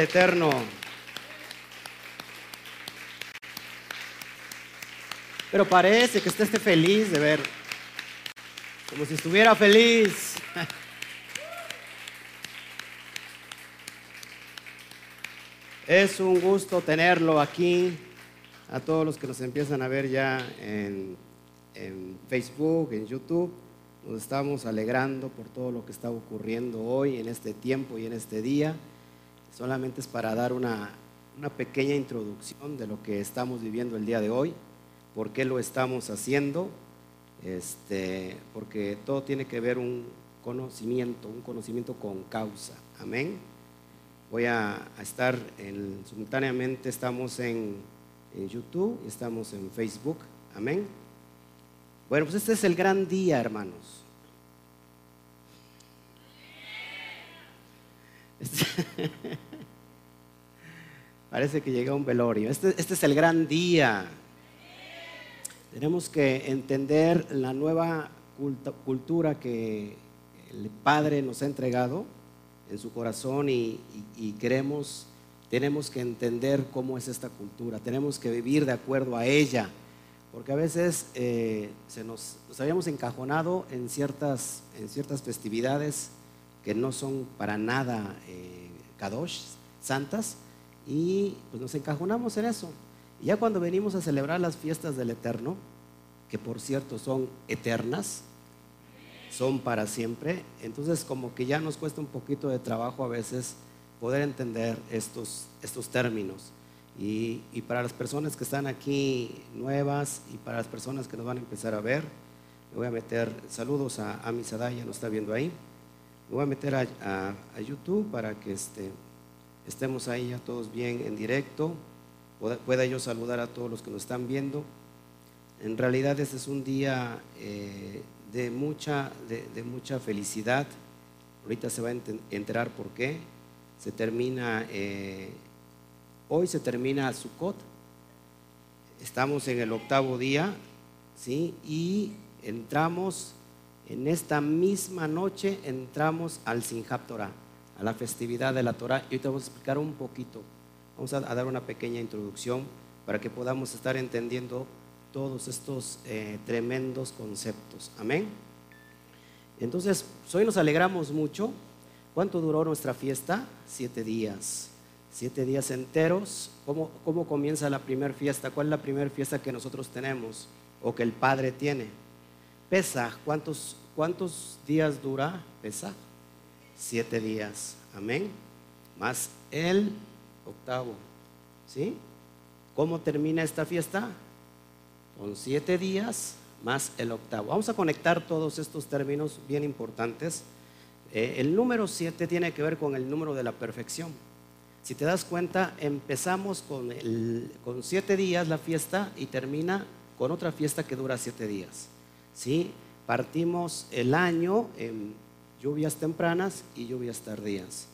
Eterno. Pero parece que usted esté feliz de ver, como si estuviera feliz. Es un gusto tenerlo aquí, a todos los que nos empiezan a ver ya en, en Facebook, en YouTube. Nos estamos alegrando por todo lo que está ocurriendo hoy, en este tiempo y en este día. Solamente es para dar una, una pequeña introducción de lo que estamos viviendo el día de hoy, por qué lo estamos haciendo, este, porque todo tiene que ver un conocimiento, un conocimiento con causa. Amén. Voy a, estar en, simultáneamente, estamos en, en YouTube, estamos en Facebook. Amén. Bueno, pues este es el gran día, hermanos. Este- Parece que llega un velorio. Este, este es el gran día. Tenemos que entender la nueva cultura que el Padre nos ha entregado en su corazón y, queremos, tenemos que entender cómo es esta cultura. Tenemos que vivir de acuerdo a ella. Porque a veces eh, se nos, habíamos encajonado en ciertas, en ciertas festividades que no son para nada eh, kadosh, santas, y pues nos encajonamos en eso. Y ya cuando venimos a celebrar las fiestas del Eterno, que por cierto son eternas, son para siempre, entonces como que ya nos cuesta un poquito de trabajo a veces poder entender estos, estos términos. Y, y para las personas que están aquí nuevas y para las personas que nos van a empezar a ver, me voy a meter saludos a, a mi Sadaya, nos está viendo ahí. Me voy a meter a, a- a YouTube para que este, estemos ahí ya todos bien en directo, pueda, yo saludar a todos los que nos están viendo. En realidad este es un día eh, de, mucha, de, mucha felicidad. Ahorita se va a enterar por qué. Se termina, eh, hoy se termina Sukkot. Estamos en el octavo día, ¿sí? Y entramos en esta misma noche, entramos al Sinjab Torah, a la festividad de la Torah. Y ahorita vamos a explicar un poquito. Vamos a, dar una pequeña introducción para que podamos estar entendiendo todos estos eh, tremendos conceptos. Amén. Entonces, hoy nos alegramos mucho. ¿Cuánto duró nuestra fiesta? Siete días. Siete días enteros. ¿Cómo, cómo comienza la primera fiesta? ¿Cuál es la primera fiesta que nosotros tenemos o que el Padre tiene? Pesaj. ¿Cuántos, cuántos días dura Pesaj? Siete días. Amén. Más el octavo. ¿Sí? ¿Cómo termina esta fiesta? Con siete días más el octavo. Vamos a conectar todos estos términos bien importantes. Eh, el número siete tiene que ver con el número de la perfección. Si te das cuenta, empezamos con, con siete días la fiesta y termina con otra fiesta que dura siete días. ¿sí? Partimos el año en lluvias tempranas y lluvias tardías.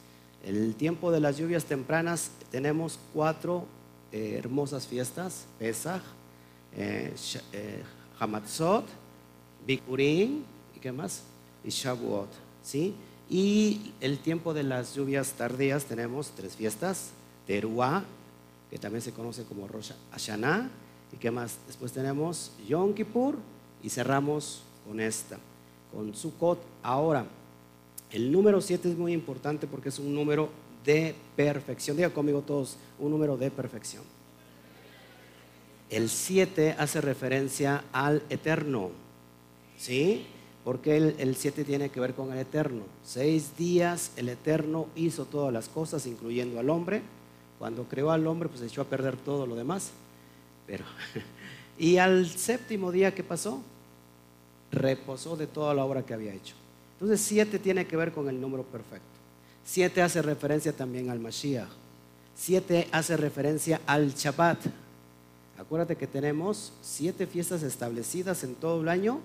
El tiempo de las lluvias tempranas tenemos cuatro eh, hermosas fiestas, Pesach, eh, eh, Hamatzot, Bikurim, ¿y qué más? Y Shavuot, ¿sí? Y el tiempo de las lluvias tardías tenemos tres fiestas, Teruah, que también se conoce como Rosh Hashanah, ¿y qué más? Después tenemos Yom Kippur y cerramos con esta, con Sukkot. Ahora, el número 7 es muy importante porque es un número de perfección. Diga conmigo todos, un número de perfección. El 7 hace referencia al eterno, ¿sí? Porque el 7 tiene que ver con el eterno. Seis días el eterno hizo todas las cosas, incluyendo al hombre. Cuando creó al hombre, pues echó a perder todo lo demás. Pero, y al séptimo día, ¿qué pasó? Reposó de toda la obra que había hecho. Entonces, siete tiene que ver con el número perfecto. Siete hace referencia también al Mashiach. Siete hace referencia al Shabbat. Acuérdate que tenemos siete fiestas establecidas en todo el año,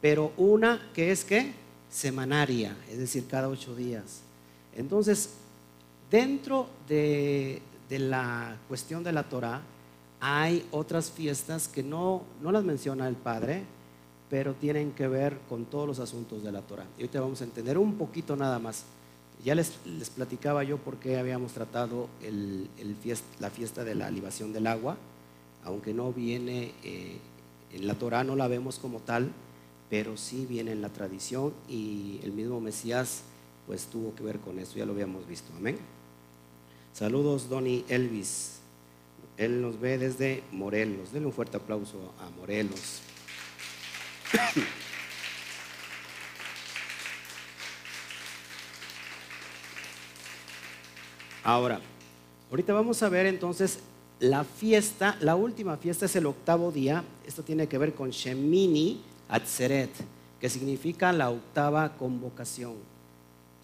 pero una que es que semanaria, es decir, cada ocho días. Entonces, dentro de, de la cuestión de la Torah, hay otras fiestas que no, no las menciona el Padre, pero tienen que ver con todos los asuntos de la Torah. Y ahorita vamos a entender un poquito nada más. Ya les, les platicaba yo por qué habíamos tratado la fiesta de la libación del agua, aunque no viene eh, en la Torah, no la vemos como tal, pero sí viene en la tradición y el mismo Mesías pues tuvo que ver con eso, ya lo habíamos visto, amén. Saludos, Donny Elvis. Él nos ve desde Morelos. Denle un fuerte aplauso a Morelos. Ahora, ahorita vamos a ver entonces la fiesta, la última fiesta es el octavo día. Esto tiene que ver con Shemini Atzeret, que significa la octava convocación.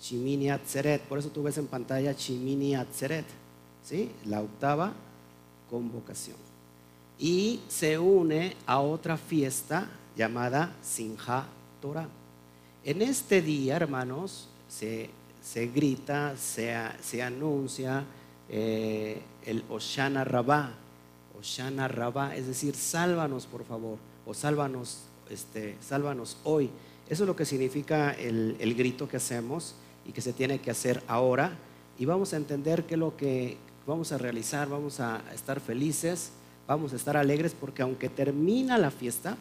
Shemini Atzeret, por eso tú ves en pantalla Shemini Atzeret, ¿sí? La octava convocación. Y se une a otra fiesta llamada Sinja Torah. En este día, hermanos, se, se grita, se, se anuncia eh, el Oshana Rabá. Oshana Rabá, es decir, sálvanos por favor, o sálvanos, este, sálvanos hoy. Eso es lo que significa el, el grito que hacemos y que se tiene que hacer ahora. Y vamos a entender qué es lo que vamos a realizar, vamos a estar felices, vamos a estar alegres, porque aunque termina la fiesta,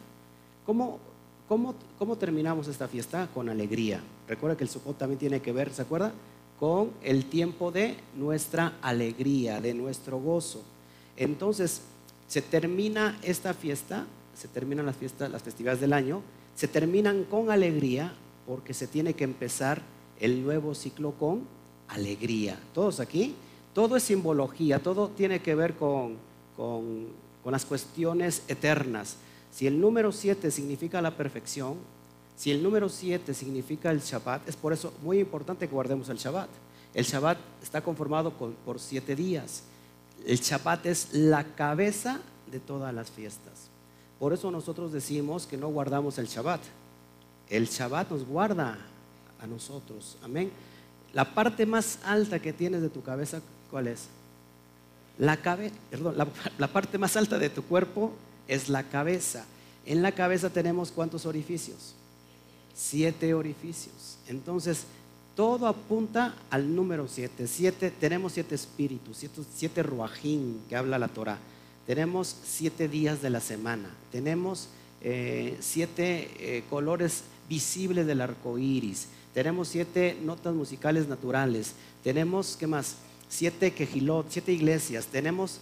¿cómo, cómo, cómo terminamos esta fiesta? Con alegría. Recuerda que el Sukkot también tiene que ver, ¿se acuerda? Con el tiempo de nuestra alegría, de nuestro gozo. Entonces, se termina esta fiesta, se terminan las fiestas, las festividades del año, se terminan con alegría porque se tiene que empezar el nuevo ciclo con alegría. ¿Todos aquí? Todo es simbología, todo tiene que ver con, con, con las cuestiones eternas. Si el número 7 significa la perfección, si el número 7 significa el Shabbat, es por eso muy importante que guardemos el Shabbat. El Shabbat está conformado con, por siete días. El Shabbat es la cabeza de todas las fiestas. Por eso nosotros decimos que no guardamos el Shabbat. El Shabbat nos guarda a nosotros. Amén. La parte más alta que tienes de tu cabeza, ¿cuál es? La, cabe, perdón, la parte más alta de tu cuerpo es la cabeza. En la cabeza tenemos cuántos orificios? Siete orificios. Entonces, todo apunta al número siete. siete tenemos siete espíritus, siete, siete ruajín que habla la Torah. Tenemos siete días de la semana. Tenemos eh, siete eh, colores visibles del arco iris. Tenemos siete notas musicales naturales. Tenemos, ¿qué más? Siete quejilot, siete iglesias. Tenemos,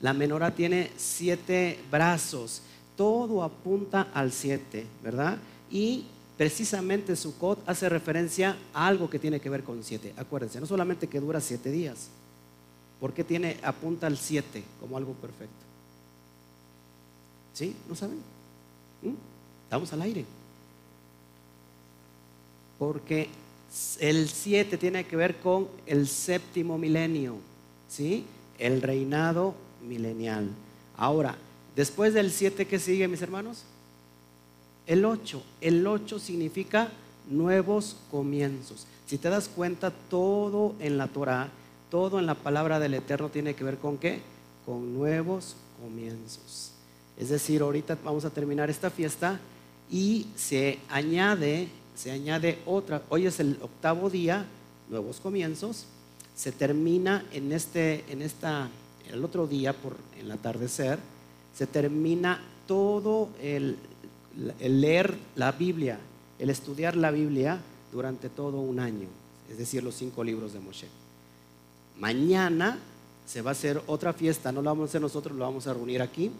la menorá tiene siete brazos. Todo apunta al siete, ¿verdad? Y precisamente Sukkot hace referencia a algo que tiene que ver con siete. Acuérdense, no solamente que dura siete días, porque tiene, apunta al siete como algo perfecto. ¿Sí? ¿No saben? ¿Mm? Estamos al aire. Porque el siete tiene que ver con el séptimo milenio, ¿sí? El reinado milenial. Ahora, después del siete, ¿qué sigue, mis hermanos? El 8. El 8 significa nuevos comienzos. Si te das cuenta, todo en la Torah, todo en la palabra del Eterno tiene que ver con qué? Con nuevos comienzos. Es decir, ahorita vamos a terminar esta fiesta y se añade, se añade otra. Hoy es el octavo día, nuevos comienzos. Se termina en este, en esta, el otro día por el atardecer, se termina todo el leer la Biblia, el estudiar la Biblia durante todo un año, es decir, los cinco libros de Moshe. Mañana se va a hacer otra fiesta, no lo vamos a hacer nosotros, lo vamos a reunir aquí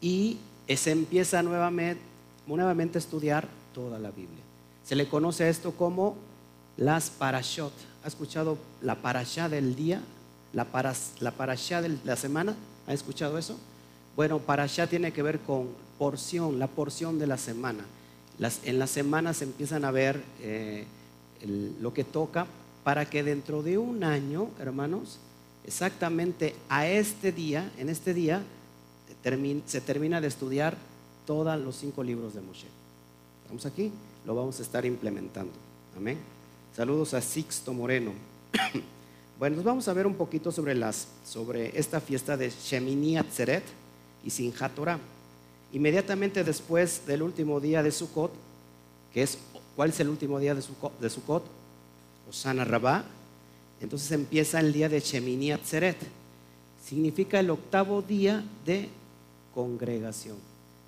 y se empieza nuevamente, nuevamente a estudiar toda la Biblia. Se le conoce a esto como las parashot. ¿Ha escuchado la parashá del día? La, paras, la parashá de la semana. ¿Ha escuchado eso? Bueno, parashá tiene que ver con porción, la porción de la semana. Las, en la semana se empiezan a ver eh, lo que toca para que dentro de un año, hermanos, exactamente a este día, en este día, se termina de estudiar todos los cinco libros de Moshe. ¿Estamos aquí? Lo vamos a estar implementando. Amén. Saludos a Sixto Moreno. bueno, nos vamos a ver un poquito sobre, esta fiesta de Shemini Atzeret y Sinjat Torah. Inmediatamente después del último día de Sukkot, que es, ¿cuál es el último día de Sukkot? De Sukkot? Osana Rabá, entonces empieza el día de Shemini Atzeret. Significa el octavo día de congregación.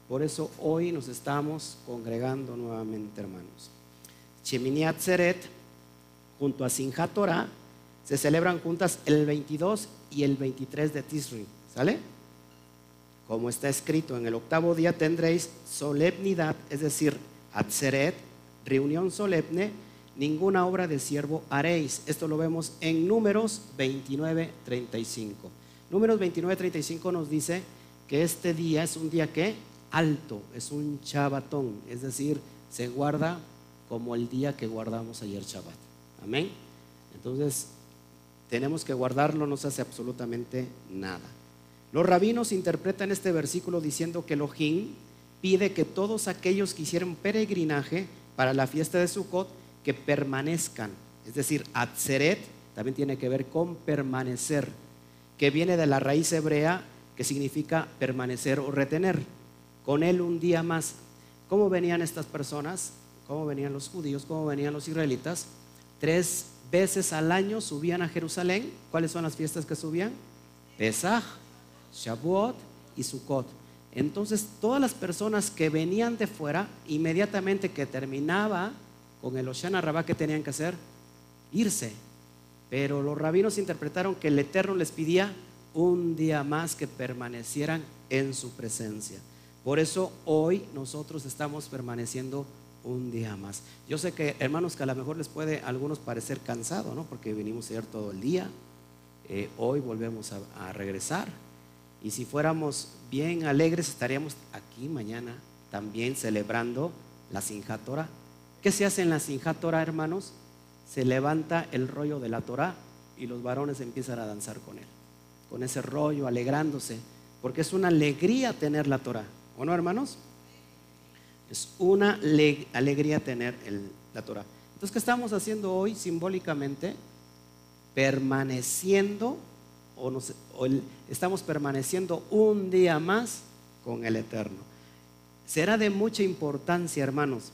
Por eso hoy nos estamos congregando nuevamente, hermanos. Shemini Atzeret, junto a Sinjat Torah, se celebran juntas el 22 y el 23 de Tisri. ¿Sale? Como está escrito, en el octavo día tendréis solemnidad, es decir, Atzeret, reunión solemne, ninguna obra de siervo haréis. Esto lo vemos en Números 29, 35. Números 29, 35 nos dice que este día es un día que alto, es un chabatón, es decir, se guarda como el día que guardamos ayer Shabbat. Amén. Entonces, tenemos que guardarlo, no se hace absolutamente nada. Los rabinos interpretan este versículo diciendo que Elohim pide que todos aquellos que hicieron peregrinaje para la fiesta de Sukkot que permanezcan. Es decir, Atzeret también tiene que ver con permanecer, que viene de la raíz hebrea que significa permanecer o retener. Con él un día más. ¿Cómo venían estas personas? ¿Cómo venían los judíos? ¿Cómo venían los israelitas? Tres veces al año subían a Jerusalén. ¿Cuáles son las fiestas que subían? Pesach, Shavuot y Sukkot. Entonces, todas las personas que venían de fuera, inmediatamente que terminaba con el Oshana Rabá, ¿qué tenían que hacer? Irse. Pero los rabinos interpretaron que el Eterno les pedía un día más que permanecieran en su presencia. Por eso hoy nosotros estamos permaneciendo un día más. Yo sé que, hermanos, que a lo mejor les puede a algunos parecer cansado, ¿no? Porque venimos ayer todo el día, eh, hoy volvemos a, regresar. Y si fuéramos bien alegres, estaríamos aquí mañana también celebrando la Sinjat ¿Qué se hace en la Sinjat hermanos? Se levanta el rollo de la Torah y los varones empiezan a danzar con él, con ese rollo, alegrándose, porque es una alegría tener la Torah, ¿o no, hermanos? Es una alegría tener la Torah. Entonces, ¿qué estamos haciendo hoy simbólicamente? Permaneciendo, o, estamos permaneciendo un día más con el Eterno. Será de mucha importancia, hermanos.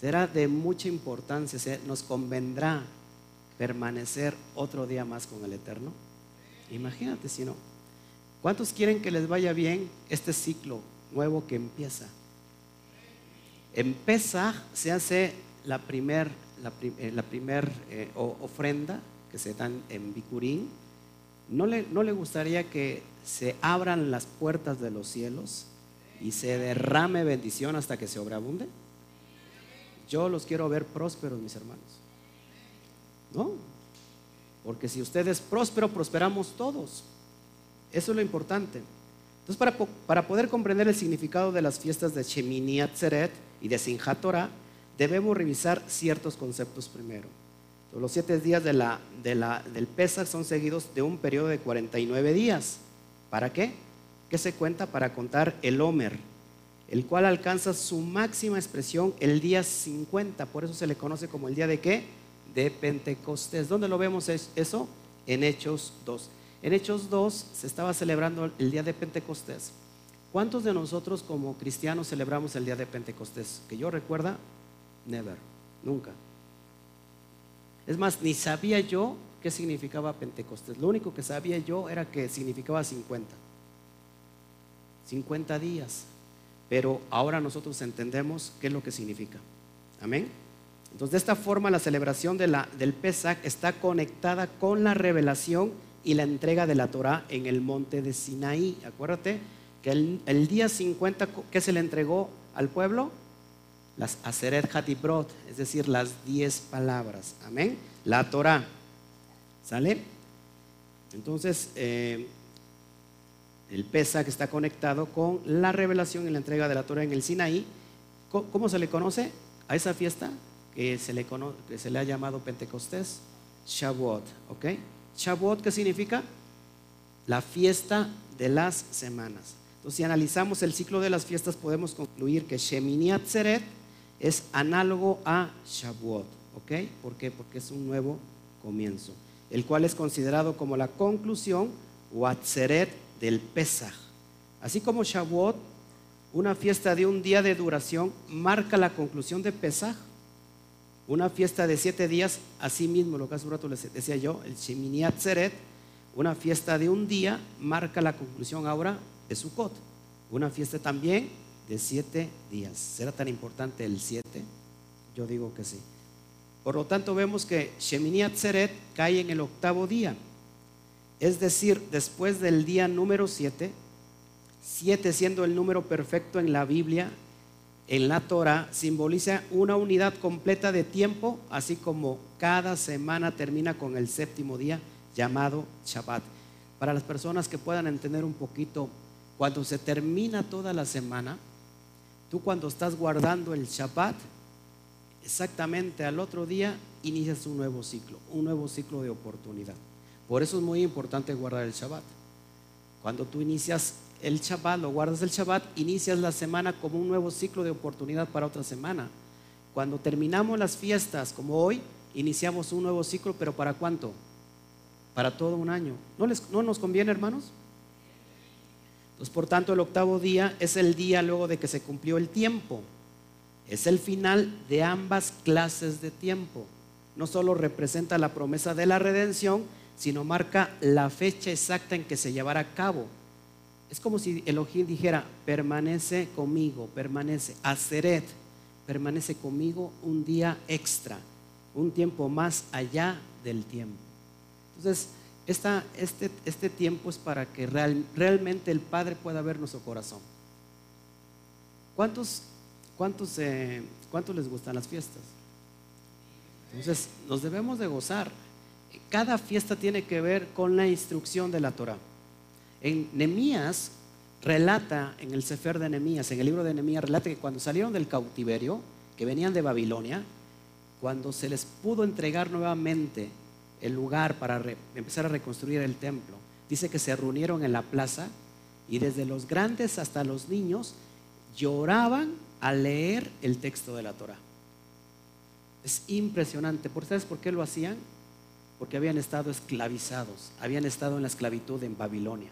Será de mucha importancia. Nos convendrá permanecer otro día más con el Eterno. Imagínate si no. ¿Cuántos quieren que les vaya bien este ciclo nuevo que empieza? En Pesach se hace la primer, la, eh, primer eh, ofrenda que se dan en Bicurín. ¿No le, ¿No le gustaría que se abran las puertas de los cielos y se derrame bendición hasta que se sobreabunde? Yo los quiero ver prósperos, mis hermanos. ¿No? Porque si usted es próspero, prosperamos todos. Eso es lo importante. Entonces, para, para poder comprender el significado de las fiestas de Shemini Atzeret, y de debemos revisar ciertos conceptos primero. Los siete días del Pesach son seguidos de un periodo de 49 días. ¿Para qué? ¿Qué se cuenta? Para contar el Homer, el cual alcanza su máxima expresión el día 50. Por eso se le conoce como el día de qué? De Pentecostés. ¿Dónde lo vemos eso? En Hechos 2. En Hechos 2 se estaba celebrando el día de Pentecostés. ¿Cuántos de nosotros como cristianos celebramos el día de Pentecostés? Que yo recuerda, never, nunca. Es más, ni sabía yo qué significaba Pentecostés. Lo único que sabía yo era que significaba 50. 50 días. Pero ahora nosotros entendemos qué es lo que significa. Amén. Entonces, de esta forma, la celebración del Pesach está conectada con la revelación y la entrega de la Torah en el monte de Sinaí. Acuérdate que el, día 50, ¿qué se le entregó al pueblo? Las Aseret Hatibrot, es decir, las 10 palabras. Amén. La Torah. ¿Sale? Entonces, eh, el Pesach está conectado con la revelación y la entrega de la Torah en el Sinaí. ¿Cómo se le conoce a esa fiesta? Que se le, que se le ha llamado Pentecostés, Shavuot. ¿Ok? Shavuot, ¿qué significa? La fiesta de las semanas. Entonces, si analizamos el ciclo de las fiestas, podemos concluir que Shemini Atzeret es análogo a Shavuot. ¿Ok? ¿Por qué? Porque es un nuevo comienzo, el cual es considerado como la conclusión o Atzeret del Pesach. Así como Shavuot, una fiesta de un día de duración, marca la conclusión de Pesach. una fiesta de siete días, así mismo, lo que hace un rato les decía yo, el Shemini Atzeret, una fiesta de un día, marca la conclusión ahora de Sukkot. Una fiesta también de siete días. ¿Será tan importante el siete? Yo digo que sí. Por lo tanto, vemos que Shemini Atzeret cae en el octavo día. Es decir, después del día número siete, siete siendo el número perfecto en la Biblia, en la Torah simboliza una unidad completa de tiempo, así como cada semana termina con el séptimo día llamado Shabbat. Para las personas que puedan entender un poquito, cuando se termina toda la semana, tú cuando estás guardando el Shabbat, exactamente al otro día inicias un nuevo ciclo, un nuevo ciclo de oportunidad. Por eso es muy importante guardar el Shabbat. Cuando tú inicias el Shabbat, lo guardas el Shabbat, inicias la semana como un nuevo ciclo de oportunidad para otra semana. Cuando terminamos las fiestas, como hoy, iniciamos un nuevo ciclo, pero ¿para cuánto? Para todo un año. ¿No, les, no nos conviene, hermanos? Entonces, por tanto, el octavo día es el día luego de que se cumplió el tiempo. Es el final de ambas clases de tiempo. No solo representa la promesa de la redención, sino marca la fecha exacta en que se llevará a cabo. Es como si Elohim dijera, permanece conmigo, permanece, Aseret, permanece conmigo un día extra, un tiempo más allá del tiempo. Entonces, este, este, tiempo es para que realmente el Padre pueda ver nuestro corazón. ¿Cuántos, cuántos, eh, ¿Cuántos les gustan las fiestas? Entonces, nos debemos de gozar. Cada fiesta tiene que ver con la instrucción de la Torah. En Nemías relata, en el Sefer de Nemías, en el libro de Nemías, relata que cuando salieron del cautiverio, que venían de Babilonia, cuando se les pudo entregar nuevamente el lugar para empezar a reconstruir el templo. Dice que se reunieron en la plaza y desde los grandes hasta los niños lloraban al leer el texto de la Torah. Es impresionante. ¿Sabes por qué lo hacían? Porque habían estado esclavizados, habían estado en la esclavitud en Babilonia.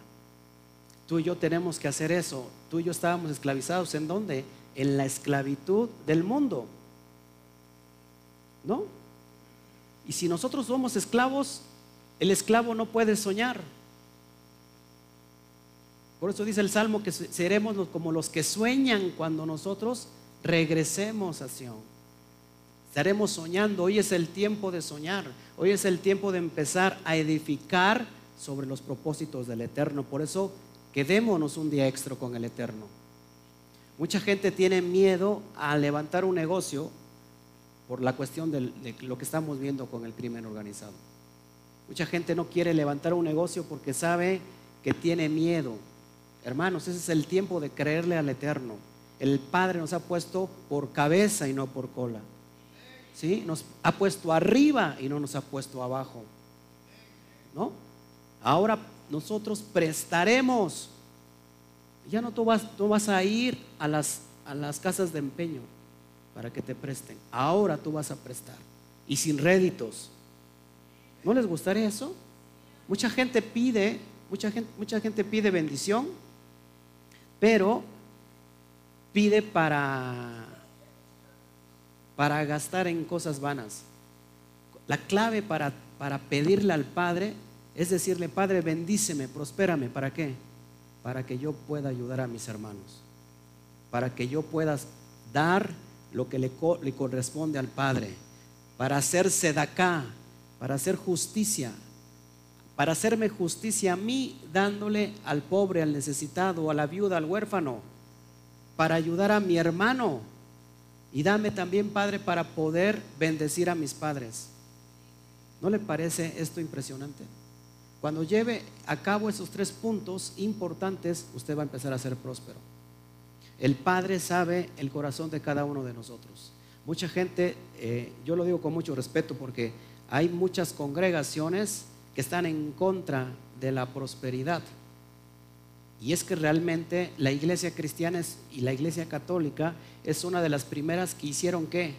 Tú y yo tenemos que hacer eso. Tú y yo estábamos esclavizados en dónde? En la esclavitud del mundo. ¿No? Y si nosotros somos esclavos, el esclavo no puede soñar. Por eso dice el Salmo que seremos como los que sueñan cuando nosotros regresemos a Sion. Estaremos soñando. Hoy es el tiempo de soñar. Hoy es el tiempo de empezar a edificar sobre los propósitos del Eterno. Por eso quedémonos un día extra con el Eterno. Mucha gente tiene miedo a levantar un negocio por la cuestión de lo que estamos viendo con el crimen organizado. Mucha gente no quiere levantar un negocio porque sabe que tiene miedo. Hermanos, ese es el tiempo de creerle al Eterno. El Padre nos ha puesto por cabeza y no por cola. ¿Sí? Nos ha puesto arriba y no nos ha puesto abajo. ¿No? Ahora nosotros prestaremos. Ya no tú vas, tú vas a ir a las, a las casas de empeño para que te presten. Ahora tú vas a prestar y sin réditos. ¿No les gustaría eso? Mucha gente pide, mucha gente, pide bendición, pero pide para para gastar en cosas vanas. La clave para, para pedirle al Padre es decirle, Padre, bendíceme, prospérame. ¿Para qué? Para que yo pueda ayudar a mis hermanos. Para que yo pueda dar lo que le, corresponde al Padre, para hacerse de acá, para hacer justicia, para hacerme justicia a mí, dándole al pobre, al necesitado, a la viuda, al huérfano, para ayudar a mi hermano. Y dame también, Padre, para poder bendecir a mis padres. ¿No le parece esto impresionante? Cuando lleve a cabo esos tres puntos importantes, usted va a empezar a ser próspero. El Padre sabe el corazón de cada uno de nosotros. Mucha gente, eh, yo lo digo con mucho respeto porque hay muchas congregaciones que están en contra de la prosperidad. Y es que realmente la iglesia cristiana y la iglesia católica es una de las primeras que hicieron qué?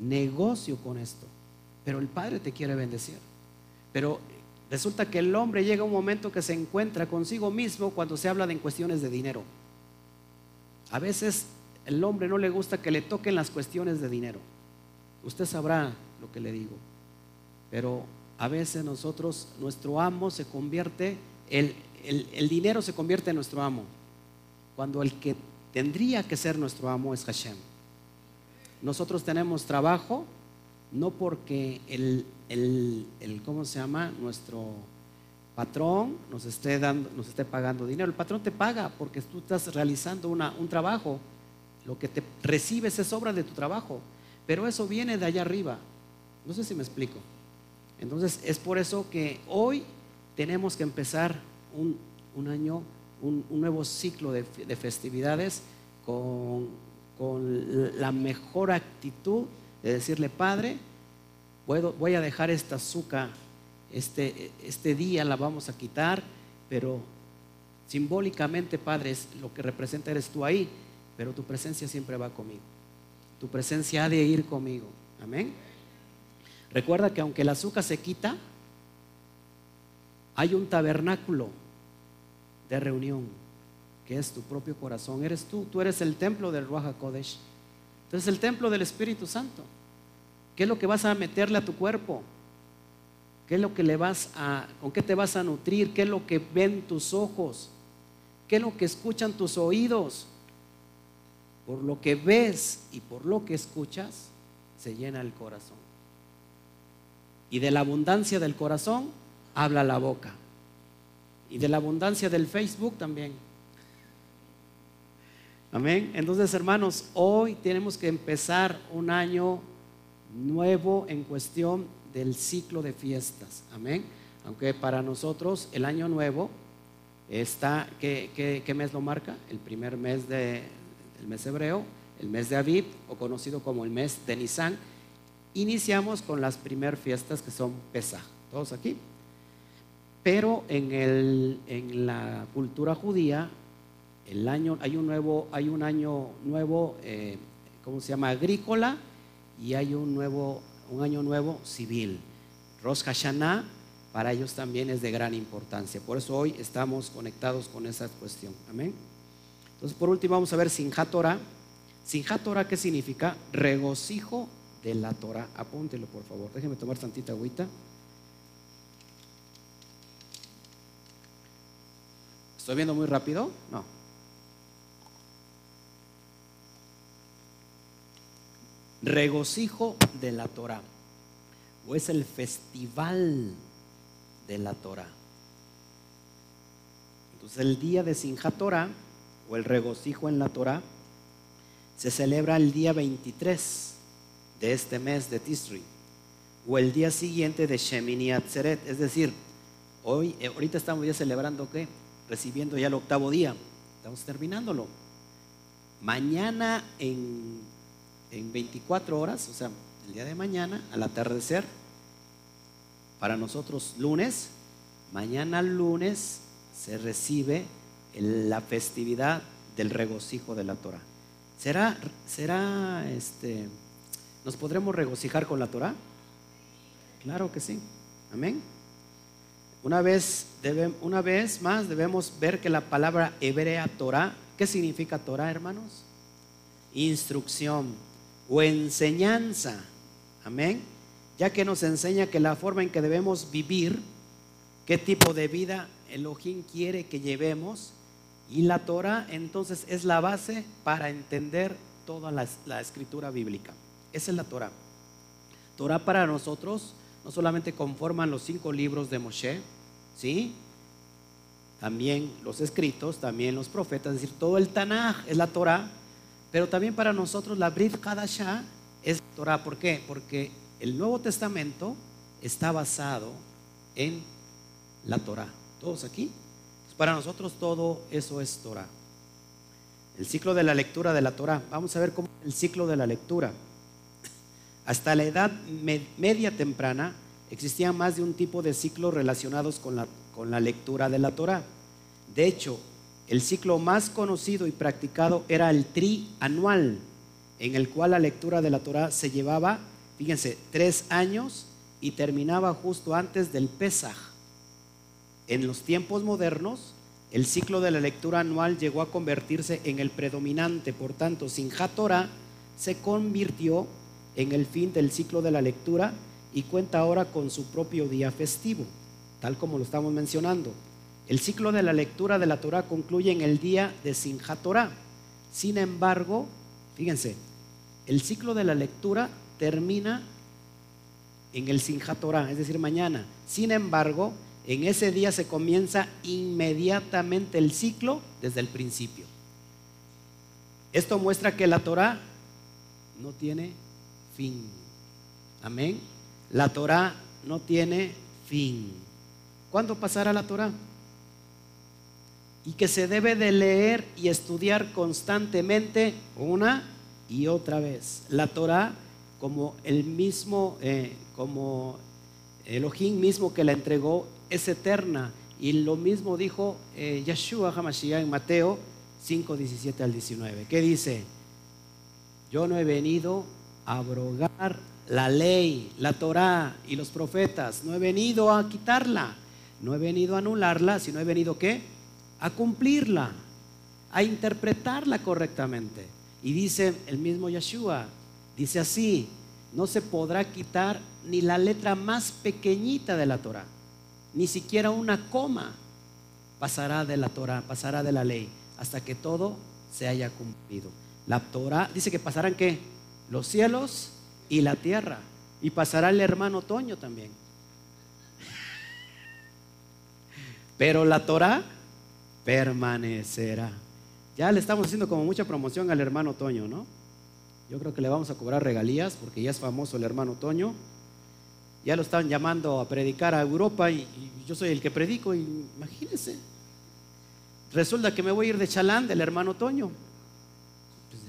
Negocio con esto. Pero el Padre te quiere bendecir. Pero resulta que el hombre llega a un momento que se encuentra consigo mismo cuando se habla de cuestiones de dinero. A veces el hombre no le gusta que le toquen las cuestiones de dinero. Usted sabrá lo que le digo. Pero a veces nosotros, nuestro amo se convierte, el, el, dinero se convierte en nuestro amo. Cuando el que tendría que ser nuestro amo es Hashem. Nosotros tenemos trabajo no porque el, el, el, ¿cómo se llama? Nuestro patrón nos esté, dando, nos esté pagando dinero. El patrón te paga porque tú estás realizando una, un trabajo. Lo que te recibes es obra de tu trabajo. Pero eso viene de allá arriba. No sé si me explico. Entonces es por eso que hoy tenemos que empezar un, año, un, nuevo ciclo de, festividades con, con, la mejor actitud de decirle, Padre, voy a dejar esta azúcar este, este día la vamos a quitar, pero simbólicamente, Padre, lo que representa eres tú ahí, pero tu presencia siempre va conmigo. Tu presencia ha de ir conmigo. Amén. Recuerda que aunque el azúcar se quita, hay un tabernáculo de reunión que es tu propio corazón. Eres tú, tú eres el templo del Ruach Kodesh. Entonces el templo del Espíritu Santo. ¿Qué es lo que vas a meterle a tu cuerpo? ¿Qué es lo que le vas a, con qué te vas a nutrir? ¿Qué es lo que ven tus ojos? ¿Qué es lo que escuchan tus oídos? Por lo que ves y por lo que escuchas, se llena el corazón. Y de la abundancia del corazón, habla la boca. Y de la abundancia del Facebook también. Amén. Entonces, hermanos, hoy tenemos que empezar un año nuevo en cuestión del ciclo de fiestas. Amén. Aunque para nosotros el año nuevo está, ¿qué, mes lo marca? El primer mes del mes hebreo, el mes de Aviv, o conocido como el mes de Nisan. Iniciamos con las primeras fiestas que son Pesach. ¿Todos aquí? Pero en, el, en la cultura judía, el año, hay un nuevo, hay un año nuevo, eh, ¿cómo se llama? Agrícola, y hay un nuevo un año nuevo civil. Rosh Hashanah para ellos también es de gran importancia. Por eso hoy estamos conectados con esa cuestión. Amén. Entonces, por último, vamos a ver Sinjat Torah. Torah, ¿qué significa? Regocijo de la Torah. Apúntelo, por favor. Déjeme tomar tantita agüita. ¿Estoy viendo muy rápido? No. Regocijo de la Torah, o es el festival de la Torah. Entonces el día de Sinjat Torah, o el regocijo en la Torah, se celebra el día 23 de este mes de Tisri, o el día siguiente de Shemini Atzeret, es decir, hoy, eh, ahorita estamos ya celebrando qué? Recibiendo ya el octavo día, estamos terminándolo. Mañana en en 24 horas, o sea, el día de mañana, al atardecer, para nosotros lunes, mañana lunes se recibe la festividad del regocijo de la Torah. ¿Será, será, este, nos podremos regocijar con la Torah? Claro que sí. Amén. Una vez, una vez más debemos ver que la palabra hebrea Torah, ¿qué significa Torah, hermanos? Instrucción o enseñanza. Amén. Ya que nos enseña que la forma en que debemos vivir, qué tipo de vida Elohim quiere que llevemos. Y la Torah entonces es la base para entender toda la, escritura bíblica. Esa es la Torah. Torah para nosotros no solamente conforman los cinco libros de Moshe, ¿sí? También los escritos, también los profetas, es decir, todo el Tanaj es la Torah pero también para nosotros la Brit Kadashah es Torah. ¿Por qué? Porque el Nuevo Testamento está basado en la Torah. ¿Todos aquí? Para nosotros todo eso es Torah. El ciclo de la lectura de la Torah. Vamos a ver cómo el ciclo de la lectura. Hasta la edad media temprana existían más de un tipo de ciclos relacionados con la, con la lectura de la Torah. De hecho, el ciclo más conocido y practicado era el tri anual, en el cual la lectura de la Torah se llevaba, fíjense, tres años y terminaba justo antes del Pesaj. En los tiempos modernos, el ciclo de la lectura anual llegó a convertirse en el predominante, por tanto, sin Torah se convirtió en el fin del ciclo de la lectura y cuenta ahora con su propio día festivo, tal como lo estamos mencionando. El ciclo de la lectura de la Torah concluye en el día de Sinjat Torah. Sin embargo, fíjense, el ciclo de la lectura termina en el Sinjat Torah, es decir, mañana. Sin embargo, en ese día se comienza inmediatamente el ciclo desde el principio. Esto muestra que la Torah no tiene fin. Amén. La Torah no tiene fin. ¿Cuándo pasará la Torah? Y que se debe de leer y estudiar constantemente una y otra vez. La Torah como el mismo, eh, como Elohim mismo que la entregó, es eterna. Y lo mismo dijo eh, Yeshua Hamashiach en Mateo 5, 17 al 19. ¿Qué dice? Yo no he venido a abrogar la ley, la Torah y los profetas. No he venido a quitarla. No he venido a anularla, sino he venido ¿qué? A cumplirla, a interpretarla correctamente. Y dice el mismo Yeshua, dice así, no se podrá quitar ni la letra más pequeñita de la Torah, ni siquiera una coma pasará de la Torah, pasará de la ley, hasta que todo se haya cumplido. La Torah dice que pasarán qué? Los cielos y la tierra. Y pasará el hermano Toño también. Pero la Torah permanecerá. Ya le estamos haciendo como mucha promoción al hermano Toño, ¿no? Yo creo que le vamos a cobrar regalías porque ya es famoso el hermano Toño. Ya lo están llamando a predicar a Europa y, yo soy el que predico. Y imagínense. Resulta que me voy a ir de chalán del hermano Toño. Pues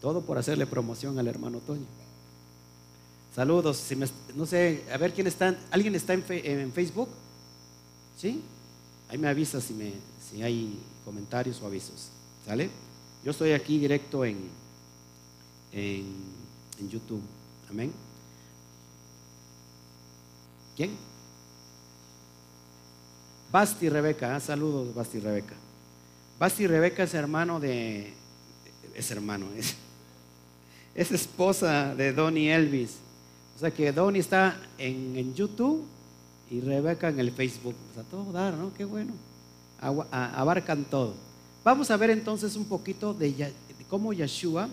todo por hacerle promoción al hermano Toño. Saludos. no sé, a ver quién está. ¿Alguien está en, en Facebook? ¿Sí? Ahí me avisa si, hay comentarios o avisos. ¿Sale? Yo estoy aquí directo en, en, YouTube. Amén. ¿Quién? Basti Rebeca, ah, saludos Basti Rebeca. Basti Rebeca es hermano de, es hermano, es, es esposa de Donny Elvis. O sea que Donny está en, YouTube y Rebeca en el Facebook. O sea, todo dar, ¿no? Qué bueno. abarcan todo. Vamos a ver entonces un poquito de, cómo Yeshua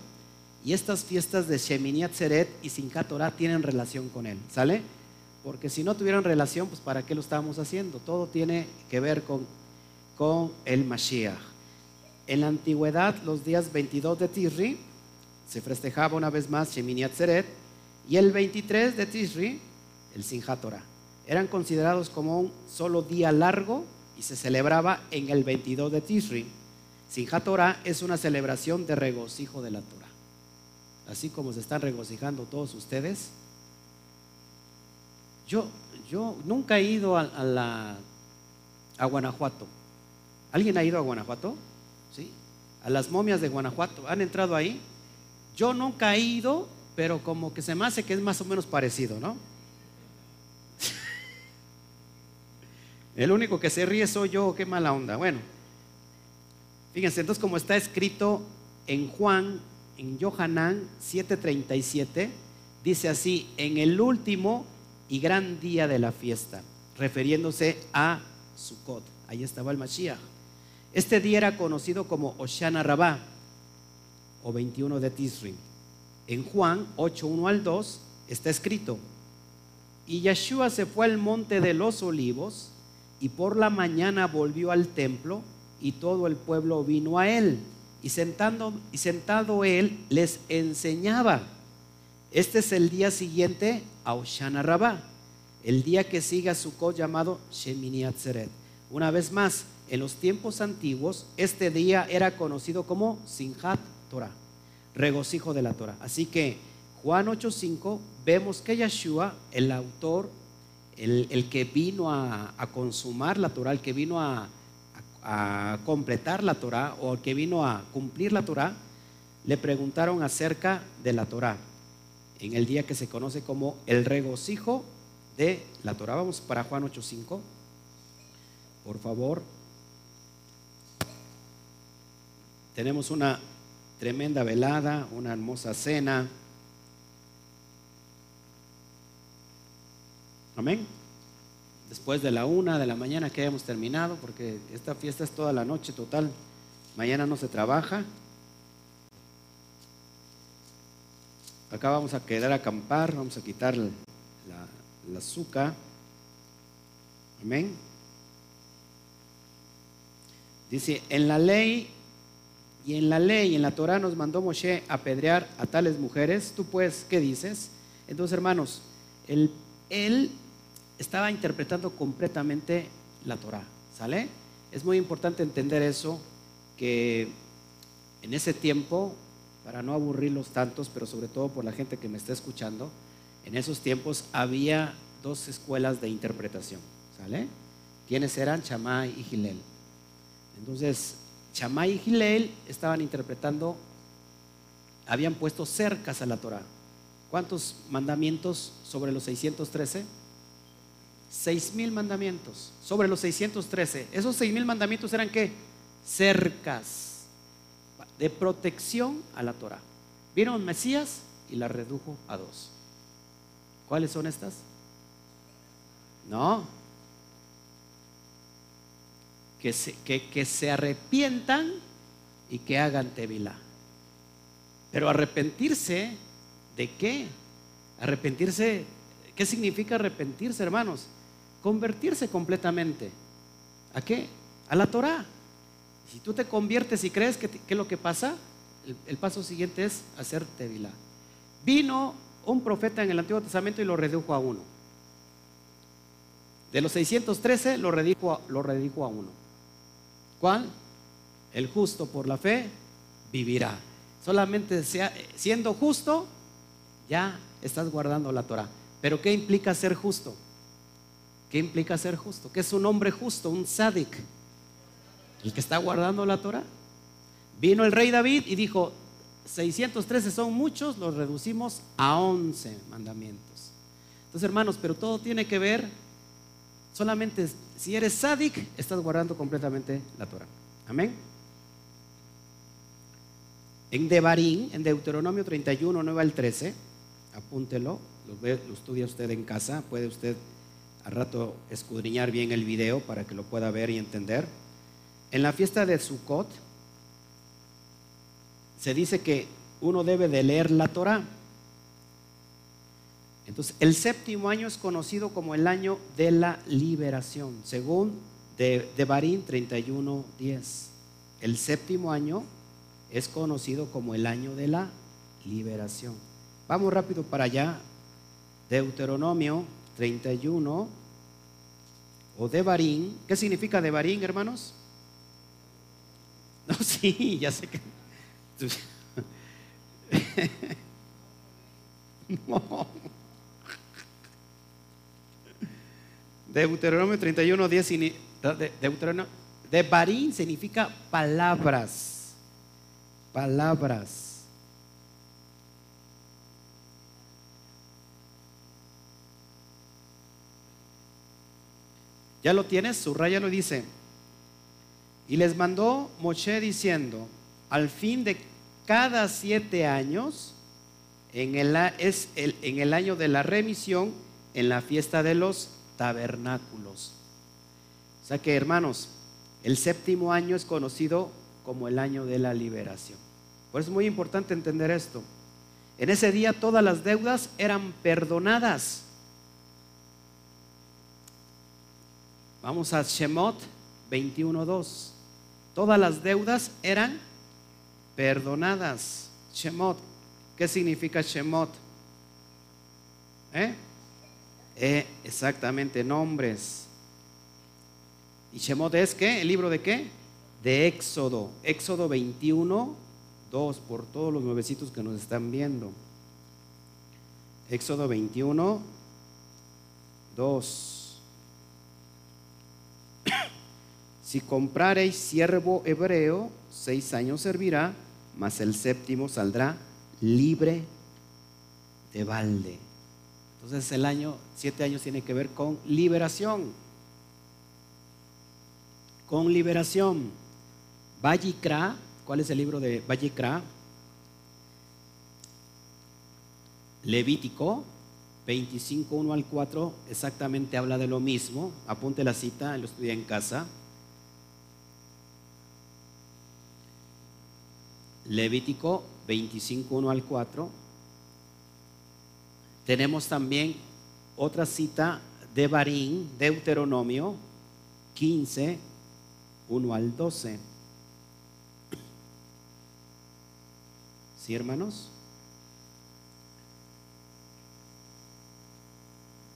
y estas fiestas de Shemini Atzeret y Sinkat Torah tienen relación con él, ¿sale? Porque si no tuvieran relación, pues ¿para qué lo estábamos haciendo? Todo tiene que ver con, con el Mashiach. En la antigüedad, los días 22 de Tisri, se festejaba una vez más Shemini Atzeret, y el 23 de Tisri, el Sinjat Torah. Eran considerados como un solo día largo y se celebraba en el 22 de Tisri. Sinjat Torah es una celebración de regocijo de la Torah así como se están regocijando todos ustedes. Yo, yo nunca he ido a, a Guanajuato. ¿Alguien ha ido a Guanajuato? ¿Sí? A las momias de Guanajuato. ¿Han entrado ahí? Yo nunca he ido, pero como que se me hace que es más o menos parecido, ¿no? El único que se ríe soy yo, qué mala onda. Bueno, fíjense, entonces como está escrito en Juan en Johanán 7:37, dice así, en el último y gran día de la fiesta, refiriéndose a Sukkot. Ahí estaba el Mashiach. Este día era conocido como Oshana Rabá o 21 de Tisri. En Juan 8:1 al 2 está escrito: Y Yeshua se fue al monte de los olivos y por la mañana volvió al templo y todo el pueblo vino a él y, sentando, y sentado él les enseñaba. Este es el día siguiente a Oshana Rabá, el día que sigue a Sukkot llamado Shemini Atzeret. Una vez más, en los tiempos antiguos, este día era conocido como Sinjat Torah, regocijo de la Torah. Así que Juan 8:5 vemos que Yeshua, el autor, el, que vino a, consumar la Torah, el que vino a, a completar la Torah o el que vino a cumplir la Torah, le preguntaron acerca de la Torah en el día que se conoce como el regocijo de la Torah. Vamos para Juan 8:5. Por favor. Tenemos una tremenda velada, una hermosa cena Amén. Después de la una de la mañana que hayamos terminado, porque esta fiesta es toda la noche total. Mañana no se trabaja. Acá vamos a quedar a acampar, vamos a quitar la, azúcar. Amén. Dice, en la ley y en la ley, en la Torah nos mandó Moshe apedrear a tales mujeres. Tú pues, ¿qué dices? Entonces, hermanos, él, él estaba interpretando completamente la Torah. ¿Sale? Es muy importante entender eso, que en ese tiempo, para no aburrirlos tantos, pero sobre todo por la gente que me está escuchando, en esos tiempos había dos escuelas de interpretación. ¿Sale? ¿Quiénes eran? Chamay y Gilel. Entonces, Chamay y Gilel estaban interpretando, habían puesto cercas a la Torah. ¿Cuántos mandamientos sobre los 613? Seis mil mandamientos sobre los 613. Esos seis mil mandamientos eran qué? Cercas de protección a la Torah. Vieron Mesías y la redujo a dos. ¿Cuáles son estas? No, que se, que, se arrepientan y que hagan tevila. Pero arrepentirse, ¿de qué? Arrepentirse, ¿qué significa arrepentirse, hermanos? Convertirse completamente. ¿A qué? A la Torah. Si tú te conviertes y crees que, es lo que pasa, el, paso siguiente es hacer tevila. Vino un profeta en el Antiguo Testamento y lo redujo a uno. De los 613 lo redujo, lo redujo a uno. ¿Cuál? El justo por la fe vivirá. Solamente siendo justo, ya estás guardando la Torah. Pero ¿qué implica ser justo? ¿Qué implica ser justo? ¿Qué es un hombre justo? Un sádic. El que está guardando la Torah. Vino el rey David y dijo, 613 son muchos, los reducimos a 11 mandamientos. Entonces, hermanos, pero todo tiene que ver Solamente si eres sádic, estás guardando completamente la Torah. Amén. En Devarim, en Deuteronomio 31, 9 al 13, apúntelo, lo, lo estudia usted en casa, puede usted al rato escudriñar bien el video para que lo pueda ver y entender. En la fiesta de Sukkot se dice que uno debe de leer la Torah. Entonces, el séptimo año es conocido como el año de la liberación, según de, de Barín 31.10. El séptimo año es conocido como el año de la liberación. Vamos rápido para allá. Deuteronomio 31 o de Barín. ¿Qué significa de Barín, hermanos? No, sí, ya sé que. no. Deuteronomio 31, 10, Deuteronomio, de Barín significa palabras, palabras. ¿Ya lo tienes? Su raya lo dice. Y les mandó Moshe diciendo, al fin de cada siete años, en el, es el, en el año de la remisión, en la fiesta de los tabernáculos. O sea que, hermanos, el séptimo año es conocido como el año de la liberación. Por eso es muy importante entender esto. En ese día todas las deudas eran perdonadas. Vamos a Shemot 21.2. Todas las deudas eran perdonadas. Shemot. ¿Qué significa Shemot? ¿Eh? Eh, exactamente, nombres. ¿Y Shemot es qué? ¿El libro de qué? De Éxodo. Éxodo 21, 2, por todos los nuevecitos que nos están viendo. Éxodo 21, 2. Si comprareis siervo hebreo, seis años servirá, mas el séptimo saldrá libre de balde. Entonces el año, siete años tiene que ver con liberación. Con liberación. Vallicra, ¿cuál es el libro de Vallicra? Levítico 25, 1 al 4, exactamente habla de lo mismo. Apunte la cita, lo estudia en casa. Levítico 25, 1 al 4. Tenemos también otra cita de Barín, Deuteronomio 15, 1 al 12. ¿Sí, hermanos?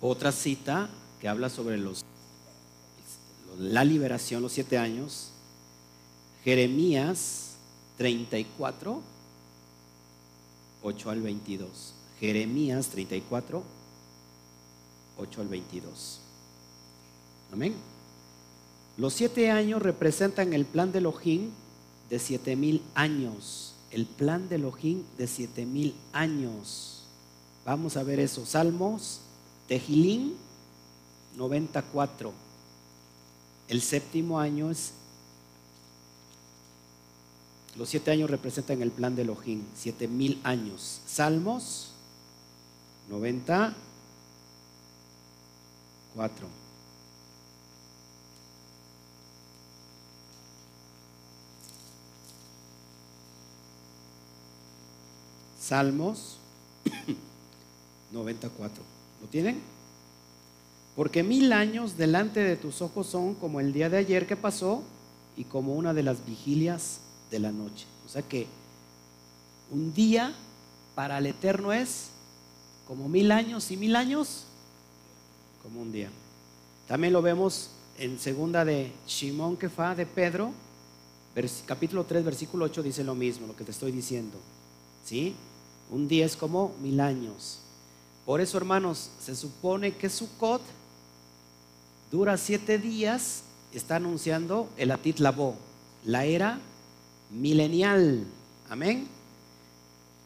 Otra cita que habla sobre los, la liberación, los siete años, Jeremías 34, 8 al 22. Jeremías 34, 8 al 22. Amén. Los siete años representan el plan de Elohim de siete mil años. El plan de Elohim de siete mil años. Vamos a ver eso. Salmos Tejilín 94. El séptimo año es. Los siete años representan el plan de Elohim, siete mil años. Salmos 94. Salmos 94. ¿Lo tienen? Porque mil años delante de tus ojos son como el día de ayer que pasó y como una de las vigilias de la noche. O sea que un día para el eterno es como mil años y mil años como un día. También lo vemos en segunda de Shimón Kefa de Pedro, capítulo 3, versículo 8 dice lo mismo, lo que te estoy diciendo. ¿Sí? Un día es como mil años. Por eso, hermanos, se supone que Sukkot dura siete días, está anunciando el Atit Labo, la era milenial. Amén.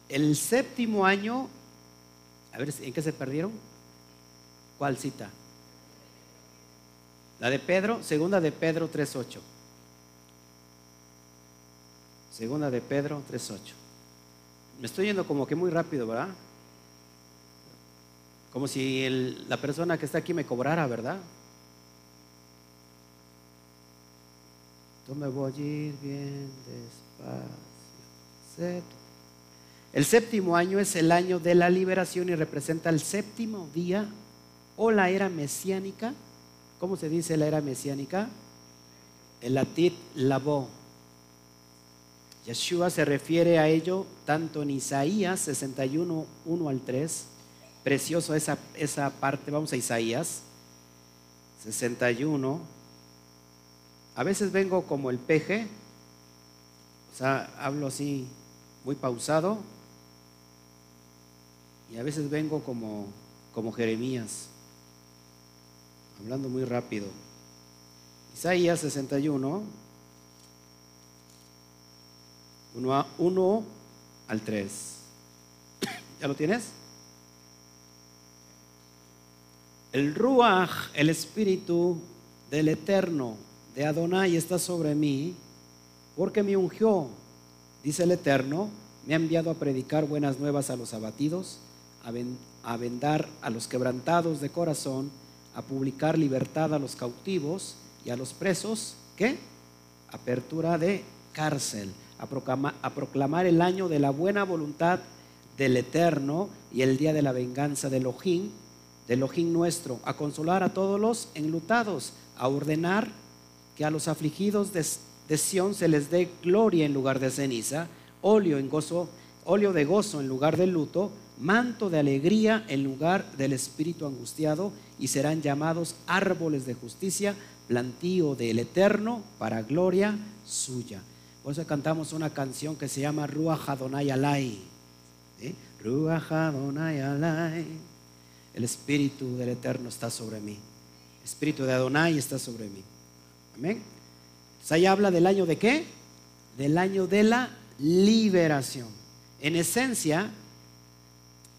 El séptimo año, a ver, ¿en qué se perdieron? ¿Cuál cita? La de Pedro, segunda de Pedro 3.8. Segunda de Pedro 3.8. Me estoy yendo como que muy rápido, ¿verdad? Como si la persona que está aquí me cobrara, ¿verdad? Yo me voy a ir bien despacio. El séptimo año es el año de la liberación y representa el séptimo día o la era mesiánica. ¿Cómo se dice la era mesiánica? El atit labó. Yeshua se refiere a ello tanto en Isaías 61, 1 al 3 precioso esa, esa parte. Vamos a Isaías 61. A veces vengo como el peje, o sea, hablo así muy pausado. Y a veces vengo como, como Jeremías, hablando muy rápido. Isaías 61, 1, 1 al 3. ¿Ya lo tienes? El Ruach, el Espíritu del Eterno, de Adonai, está sobre mí, porque me ungió, dice el Eterno, me ha enviado a predicar buenas nuevas a los abatidos, a, vendar a los quebrantados de corazón, a publicar libertad a los cautivos y a los presos, ¿qué? Apertura de cárcel, a proclamar, el año de la buena voluntad del Eterno y el día de la venganza de Elohim del Elohim nuestro, a consolar a todos los enlutados, a ordenar que a los afligidos de, Sión se les dé gloria en lugar de ceniza, óleo en gozo, óleo de gozo en lugar de luto, manto de alegría en lugar del espíritu angustiado, y serán llamados árboles de justicia, plantío del eterno para gloria suya. Por eso cantamos una canción que se llama Ruach Adonai Alay. Ruach Adonai. El Espíritu del Eterno está sobre mí. El Espíritu de Adonai está sobre mí. Amén. Entonces habla del año de qué? Del año de la liberación. En esencia,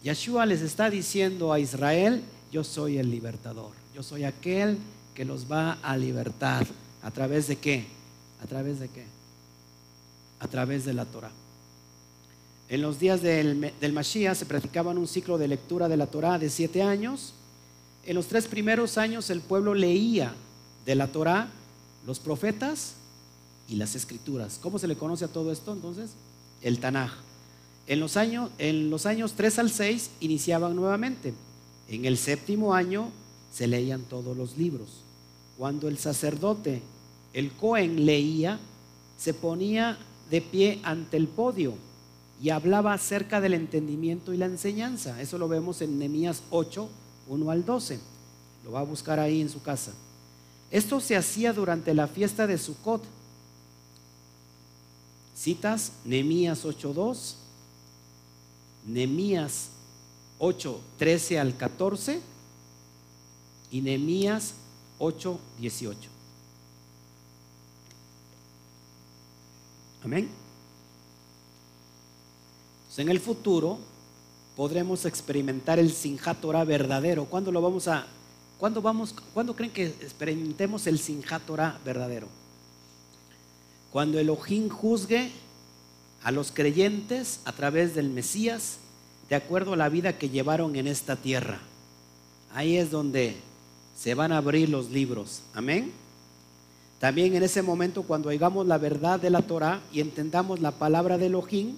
Yeshua les está diciendo a Israel, yo soy el libertador. Yo soy aquel que los va a libertar. ¿A través de qué? ¿A través de qué? A través de la Torah. En los días del, del se practicaban un ciclo de lectura de la Torah de siete años. En los tres primeros años el pueblo leía de la Torah los profetas y las escrituras. ¿Cómo se le conoce a todo esto entonces? El Tanaj. En los años, en los años 3 al 6 iniciaban nuevamente. En el séptimo año se leían todos los libros. Cuando el sacerdote, el Cohen, leía, se ponía de pie ante el podio y hablaba acerca del entendimiento y la enseñanza. Eso lo vemos en Nehemías 8, 1 al 12. Lo va a buscar ahí en su casa. Esto se hacía durante la fiesta de Sukkot. Citas Nehemías 8:2, Nehemías 8:13 al 14 y Nehemías 8:18. Amén. En el futuro podremos experimentar el Sinjat Torah verdadero. ¿Cuándo lo vamos a ¿Cuándo, vamos, ¿Cuándo creen que experimentemos el Sinjat Torah verdadero? Cuando Elohim juzgue a los creyentes a través del Mesías de acuerdo a la vida que llevaron en esta tierra. Ahí es donde se van a abrir los libros. Amén. También en ese momento, cuando oigamos la verdad de la Torah y entendamos la palabra de Elohim,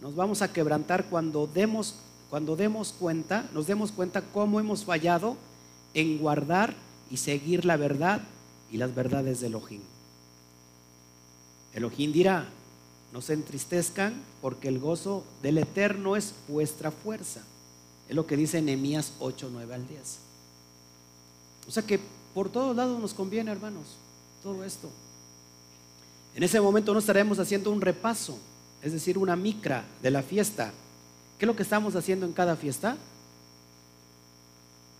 nos vamos a quebrantar cuando demos, cuando demos cuenta, nos demos cuenta cómo hemos fallado en guardar y seguir la verdad y las verdades de Elohim. Elohim dirá, no se entristezcan porque el gozo del Eterno es vuestra fuerza. Es lo que dice Nehemías 8, 9 al 10. O sea que por todos lados nos conviene, hermanos, todo esto. En ese momento no estaremos haciendo un repaso, es decir, una micra de la fiesta. ¿Qué es lo que estamos haciendo en cada fiesta?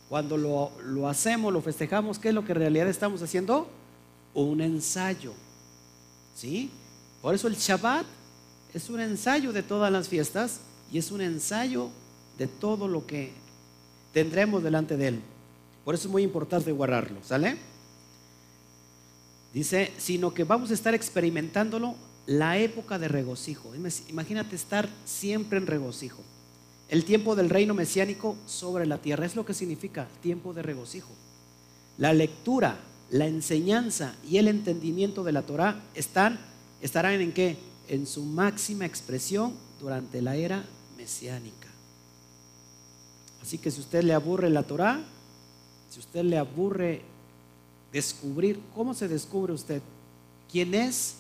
Cuando lo, lo, hacemos, lo festejamos, ¿qué es lo que en realidad estamos haciendo? Un ensayo. ¿Sí? Por eso el Shabbat es un ensayo de todas las fiestas y es un ensayo de todo lo que tendremos delante de Él. Por eso es muy importante guardarlo, ¿sale? Dice, sino que vamos a estar experimentándolo la época de regocijo. Imagínate estar siempre en regocijo. El tiempo del reino mesiánico sobre la tierra es lo que significa tiempo de regocijo. La lectura, la enseñanza y el entendimiento de la Torah están, estarán en qué? En su máxima expresión durante la era mesiánica. Así que si usted le aburre la Torah, si usted le aburre descubrir, ¿cómo se descubre usted? ¿Quién es?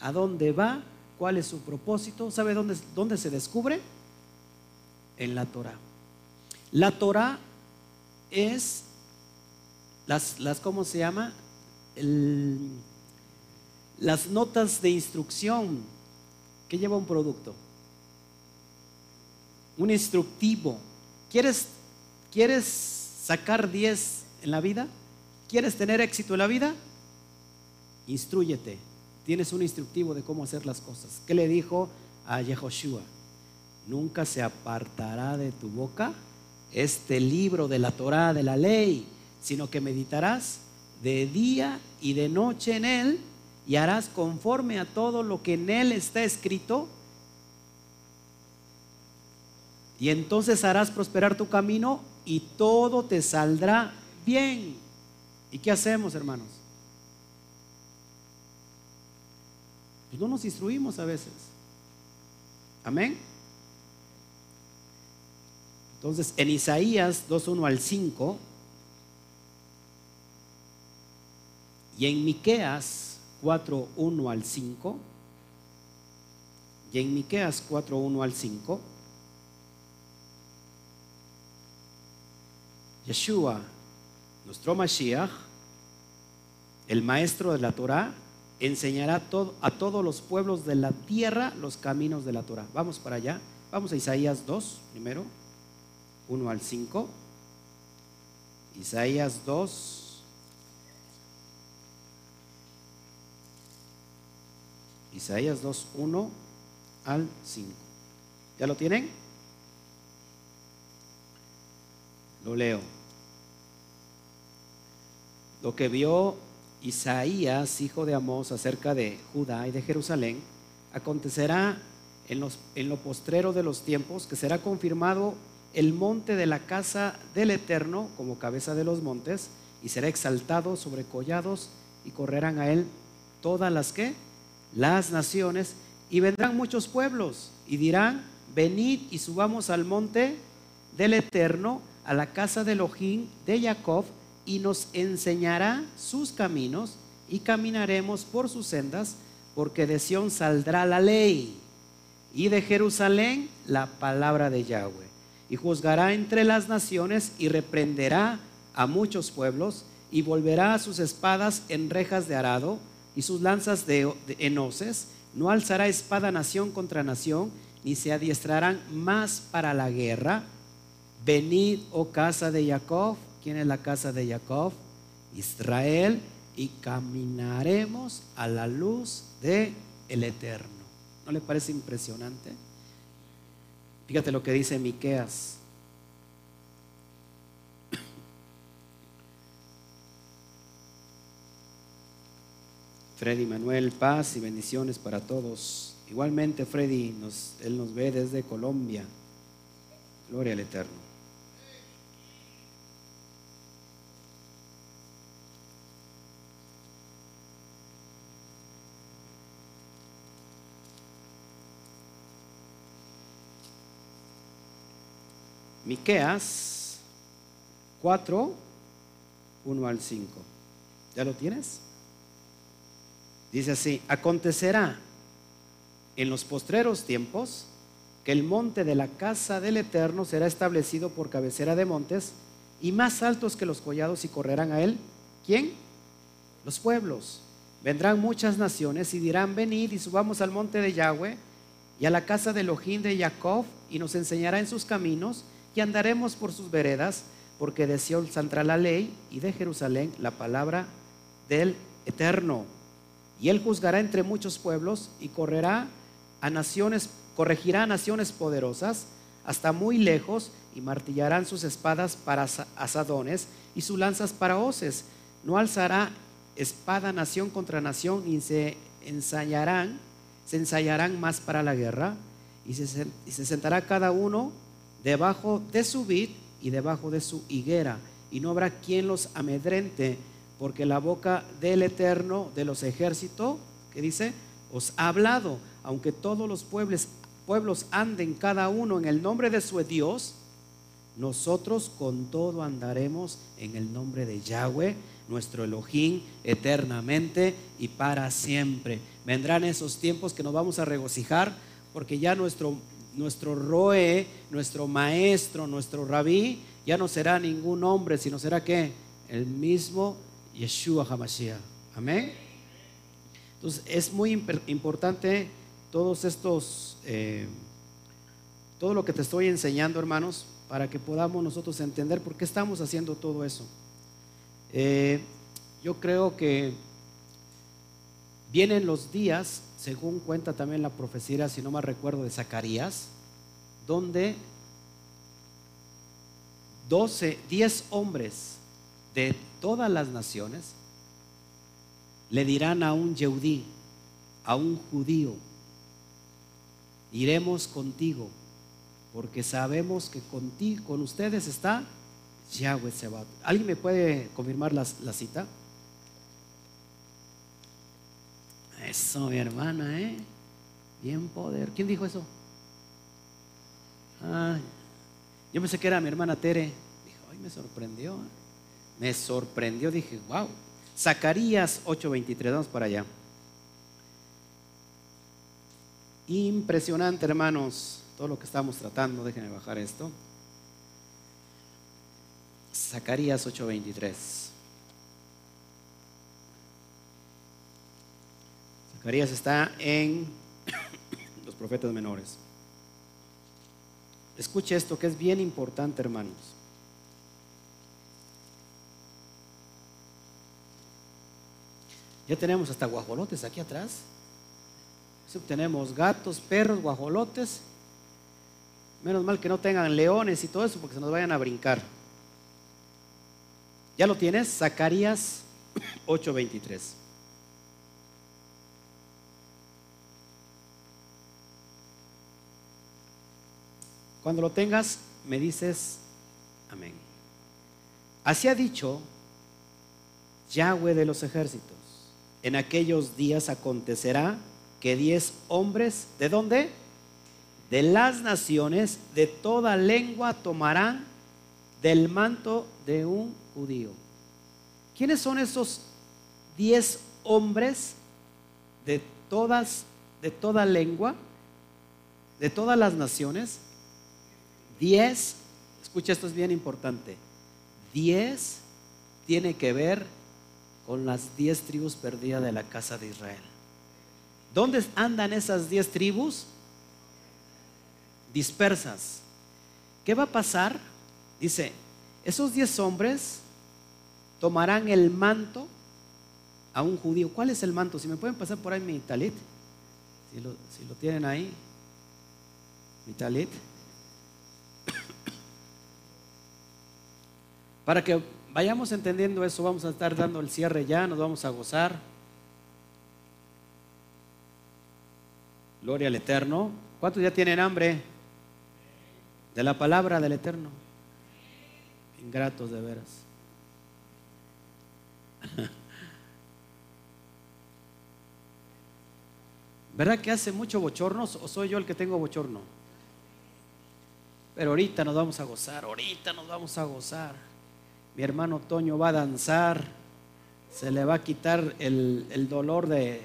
¿A dónde va? ¿Cuál es su propósito? ¿Sabe dónde, dónde se descubre? en la Torah. La Torah es las, las ¿cómo se llama? las notas de instrucción que lleva un producto. Un instructivo. ¿Quieres, ¿Quieres sacar 10 en la vida? ¿Quieres tener éxito en la vida? Instruyete. Tienes un instructivo de cómo hacer las cosas. ¿Qué le dijo a Yehoshua? nunca se apartará de tu boca este libro de la Torá, de la ley, sino que meditarás de día y de noche en él y harás conforme a todo lo que en él está escrito. Y entonces harás prosperar tu camino y todo te saldrá bien. ¿Y qué hacemos, hermanos? Pues no nos instruimos a veces. Amén. Entonces, en Isaías 2.1 al 5 y en Miqueas 4.1 al 5 y en Miqueas 4.1 al 5 Yeshua, nuestro Mashiach, el maestro de la Torah, enseñará a todos los pueblos de la tierra los caminos de la Torah. Vamos para allá. Vamos a Isaías 2 primero. 1 al 5, Isaías 2, Isaías 2, 1 al 5. ¿Ya lo tienen? Lo leo. Lo que vio Isaías, hijo de Amós, acerca de Judá y de Jerusalén, acontecerá en, los, en lo postrero de los tiempos, que será confirmado el monte de la casa del Eterno como cabeza de los montes, y será exaltado sobre collados, y correrán a él todas las que, las naciones, y vendrán muchos pueblos, y dirán, venid y subamos al monte del Eterno, a la casa de Elohim de Jacob, y nos enseñará sus caminos, y caminaremos por sus sendas, porque de Sión saldrá la ley y de Jerusalén la palabra de Yahweh. Y juzgará entre las naciones y reprenderá a muchos pueblos y volverá sus espadas en rejas de arado y sus lanzas de, enoces. No alzará espada nación contra nación, ni se adiestrarán más para la guerra. Venid, oh casa de Jacob. ¿Quién es la casa de Jacob? Israel. Y caminaremos a la luz de Eterno. ¿No le parece impresionante? Fíjate lo que dice Miqueas. Freddy Manuel, paz y bendiciones para todos. Igualmente, Freddy, él nos ve desde Colombia. Gloria al Eterno. Miqueas 4, 1 al 5. ¿Ya lo tienes? Dice así, acontecerá en los postreros tiempos que el monte de la casa del Eterno será establecido por cabecera de montes y más altos que los collados y correrán a él. ¿Quién? Los pueblos. Vendrán muchas naciones y dirán, venid y subamos al monte de Yahweh y a la casa de Elohim de Jacob y nos enseñará en sus caminos y andaremos por sus veredas, porque de Sion saldrá la ley y de Jerusalén la palabra del Eterno. Y él juzgará entre muchos pueblos y correrá a naciones, corregirá a naciones poderosas hasta muy lejos y martillarán sus espadas para asadones y sus lanzas para hoces. No alzará espada nación contra nación y se ensayarán, se ensayarán más para la guerra y se, y se sentará cada uno debajo de su vid y debajo de su higuera, y no habrá quien los amedrente, porque la boca del Eterno de los ejércitos, que dice, os ha hablado, aunque todos los pueblos, pueblos anden cada uno en el nombre de su Dios, nosotros con todo andaremos en el nombre de Yahweh, nuestro Elohim, eternamente y para siempre. Vendrán esos tiempos que nos vamos a regocijar porque ya nuestro nuestro roe, nuestro maestro, nuestro rabí, ya no será ningún hombre, sino será que el mismo Yeshua HaMashiach. Amén. Entonces es muy importante todos estos, eh, todo lo que te estoy enseñando, hermanos, para que podamos nosotros entender por qué estamos haciendo todo eso. Eh, yo creo que vienen los días según cuenta también la profecía, si no me recuerdo, de Zacarías, donde 12, 10 hombres de todas las naciones le dirán a un yeudí, a un judío, iremos contigo, porque sabemos que contigo, con ustedes está Yahweh Sebat. ¿Alguien me puede confirmar la cita? Eso, mi hermana, ¿eh? Bien poder. ¿Quién dijo eso? Ah, yo pensé que era mi hermana Tere. Dijo, ay, me sorprendió. Me sorprendió. Dije, wow. Zacarías 8:23. Vamos para allá. Impresionante, hermanos, todo lo que estamos tratando. Déjenme bajar esto. Zacarías 8:23. Zacarías está en los profetas menores. Escuche esto que es bien importante, hermanos. Ya tenemos hasta guajolotes aquí atrás. tenemos gatos, perros, guajolotes. Menos mal que no tengan leones y todo eso porque se nos vayan a brincar. ¿Ya lo tienes? Zacarías 8:23. Cuando lo tengas, me dices amén. Así ha dicho Yahweh de los ejércitos. En aquellos días acontecerá que diez hombres, ¿de dónde? De las naciones, de toda lengua tomarán del manto de un judío. ¿Quiénes son esos diez hombres de todas, de toda lengua, de todas las naciones? Diez, escucha, esto es bien importante. Diez tiene que ver con las diez tribus perdidas de la casa de Israel. ¿Dónde andan esas diez tribus? Dispersas. ¿Qué va a pasar? Dice, esos diez hombres tomarán el manto a un judío. ¿Cuál es el manto? Si me pueden pasar por ahí mi talit, si lo, si lo tienen ahí, mi talit. Para que vayamos entendiendo eso, vamos a estar dando el cierre ya, nos vamos a gozar. Gloria al Eterno. ¿Cuántos ya tienen hambre de la palabra del Eterno? Ingratos de veras. ¿Verdad que hace mucho bochorno o soy yo el que tengo bochorno? Pero ahorita nos vamos a gozar, ahorita nos vamos a gozar. Mi hermano Toño va a danzar, se le va a quitar el, dolor de,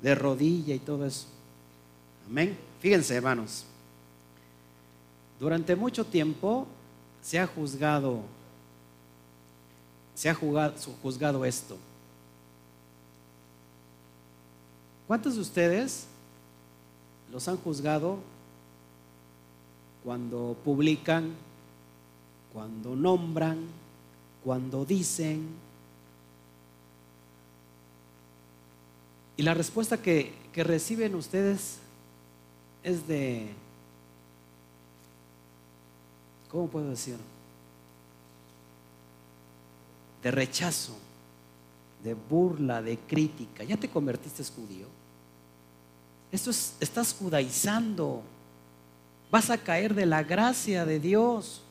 de rodilla y todo eso. Amén. Fíjense, hermanos. Durante mucho tiempo se ha juzgado, se ha juzgado esto. ¿Cuántos de ustedes los han juzgado cuando publican, cuando nombran, cuando dicen? Y la respuesta que, que reciben ustedes es de, ¿cómo puedo decir? De rechazo de burla, de crítica. ¿Ya te convertiste judío? Esto es, estás judaizando. Vas a caer de la gracia de Dios.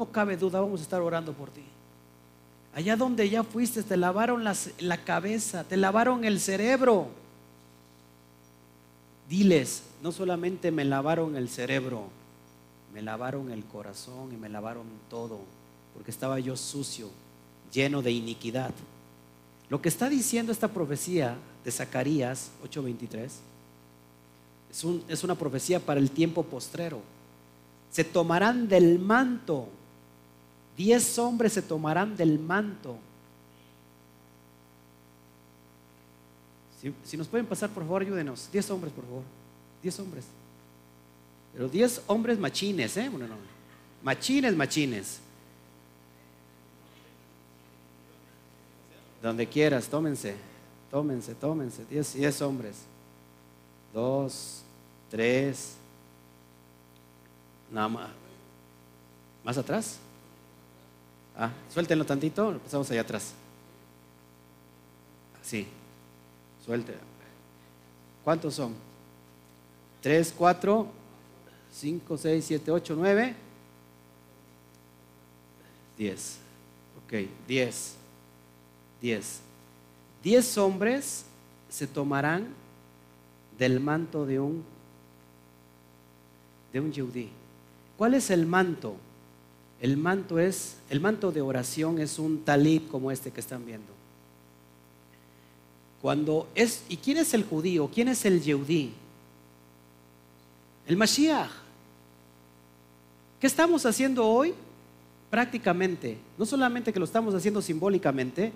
No cabe duda, vamos a estar orando por ti. Allá donde ya fuiste, te lavaron la cabeza, te lavaron el cerebro. Diles, no solamente me lavaron el cerebro, me lavaron el corazón y me lavaron todo, porque estaba yo sucio, lleno de iniquidad. Lo que está diciendo esta profecía de Zacarías 8:23 es, es una profecía para el tiempo postrero. Se tomarán del manto, diez hombres se tomarán del manto. Si, nos pueden pasar, por favor, ayúdenos. Diez hombres, por favor. Diez hombres. Pero diez hombres machines, ¿eh? Bueno, no. Machines, machines. Donde quieras, tómense, tómense, tómense. Diez, diez hombres. Dos, tres. Nada más. ¿Más atrás? Ah, suéltenlo tantito, pasamos allá atrás. Sí, suelte. ¿Cuántos son? Tres, cuatro, cinco, seis, siete, ocho, nueve. Diez. Ok, diez. 10. Diez hombres se tomarán del manto de un de un yudí. ¿Cuál es el manto? El manto es el manto de oración es un talib como este que están viendo. Cuando es ¿y quién es el judío? ¿Quién es el yudí? El Mashiach. ¿Qué estamos haciendo hoy? Prácticamente, no solamente que lo estamos haciendo simbólicamente,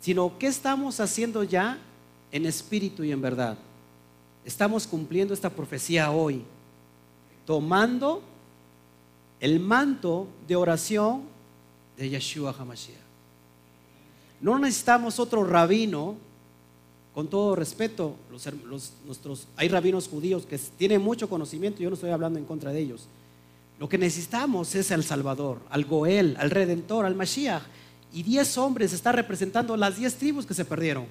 sino qué estamos haciendo ya en espíritu y en verdad. Estamos cumpliendo esta profecía hoy, tomando el manto de oración de Yeshua HaMashiach. No necesitamos otro rabino, con todo respeto, los, nuestros, hay rabinos judíos que tienen mucho conocimiento, yo no estoy hablando en contra de ellos. Lo que necesitamos es al Salvador, al Goel, al Redentor, al Mashiach y diez hombres está representando las diez tribus que se perdieron.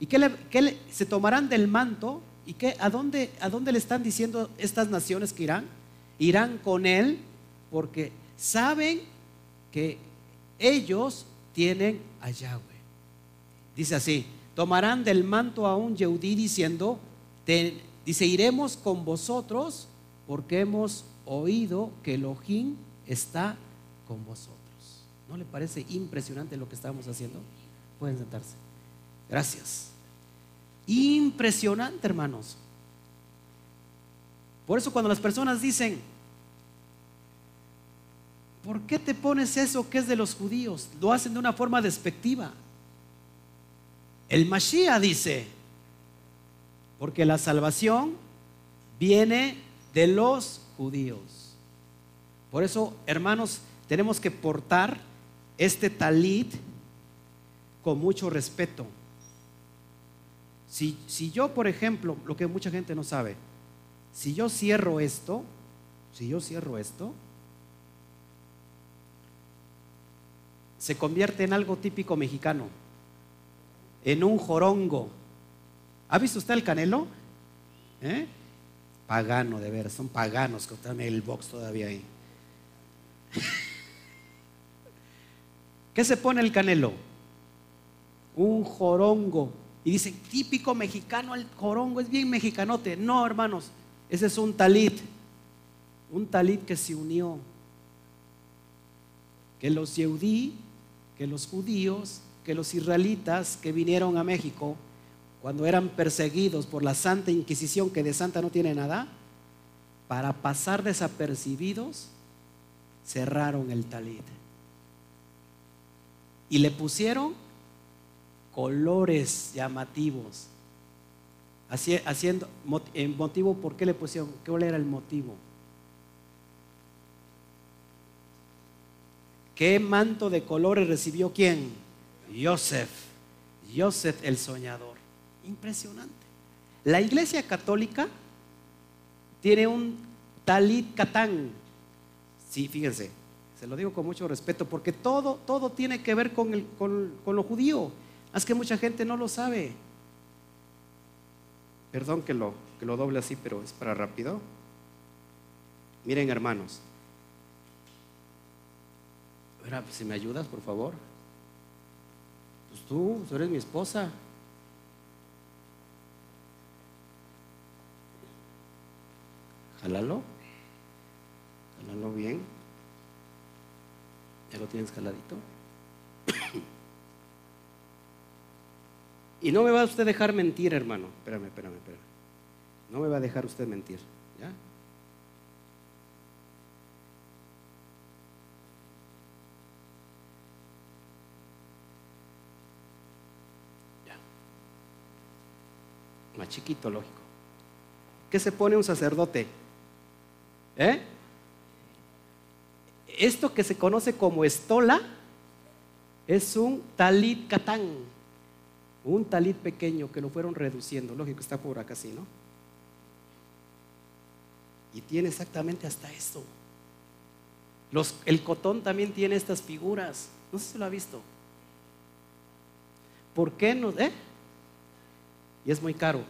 ¿Y que se tomarán del manto ¿Y qué? ¿A dónde, ¿A dónde le están diciendo estas naciones que irán? Irán con él porque saben que ellos tienen a Yahweh. Dice así, tomarán del manto a un Yehudí diciendo, dice, iremos con vosotros porque hemos oído que Elohim está con vosotros. ¿No le parece impresionante lo que estamos haciendo? Pueden sentarse. Gracias. Impresionante, hermanos. Por eso cuando las personas dicen, ¿por qué te pones eso que es de los judíos? Lo hacen de una forma despectiva. El Mashiach dice, porque la salvación viene de los judíos. Por eso, hermanos, tenemos que portar este talit con mucho respeto. Si, si, yo, por ejemplo, lo que mucha gente no sabe, si yo cierro esto, si yo cierro esto, se convierte en algo típico mexicano, en un jorongo. ¿Ha visto usted el canelo? ¿Eh? Pagano, de ver, son paganos que están el box todavía ahí. ¿Qué se pone el canelo? Un jorongo. Y dicen, típico mexicano, el jorongo es bien mexicanote. No, hermanos, ese es un talit. Un talit que se unió. Que los yeudí, los judíos, que los israelitas que vinieron a México, cuando eran perseguidos por la Santa Inquisición, que de santa no tiene nada, para pasar desapercibidos, cerraron el talit y le pusieron colores llamativos. haciendo motivo, ¿por qué le pusieron? ¿Cuál era el motivo? ¿Qué manto de colores recibió quién? Joseph. Joseph el soñador. Impresionante. La iglesia católica tiene un talit catán. Sí, fíjense, se lo digo con mucho respeto, porque todo, todo tiene que ver con, el, con, lo judío. Es que mucha gente no lo sabe. Perdón que lo, que lo doble así, pero es para rápido. Miren, hermanos. Si me ayudas, por favor. Pues tú, tú eres mi esposa. Jálalo. Jálalo bien. ¿Ya lo tienes caladito? y no me va a usted dejar mentir, hermano. Espérame, espérame, espérame. No me va a dejar usted mentir. Ya. Más chiquito, lógico. ¿Qué se pone un sacerdote? ¿Eh? esto que se conoce como estola es un talit catán, un talit pequeño que lo fueron reduciendo. Lógico, está por acá así, ¿no? Y tiene exactamente hasta esto. el cotón también tiene estas figuras. No sé si lo ha visto. ¿Por qué no? Eh? Y es muy caro.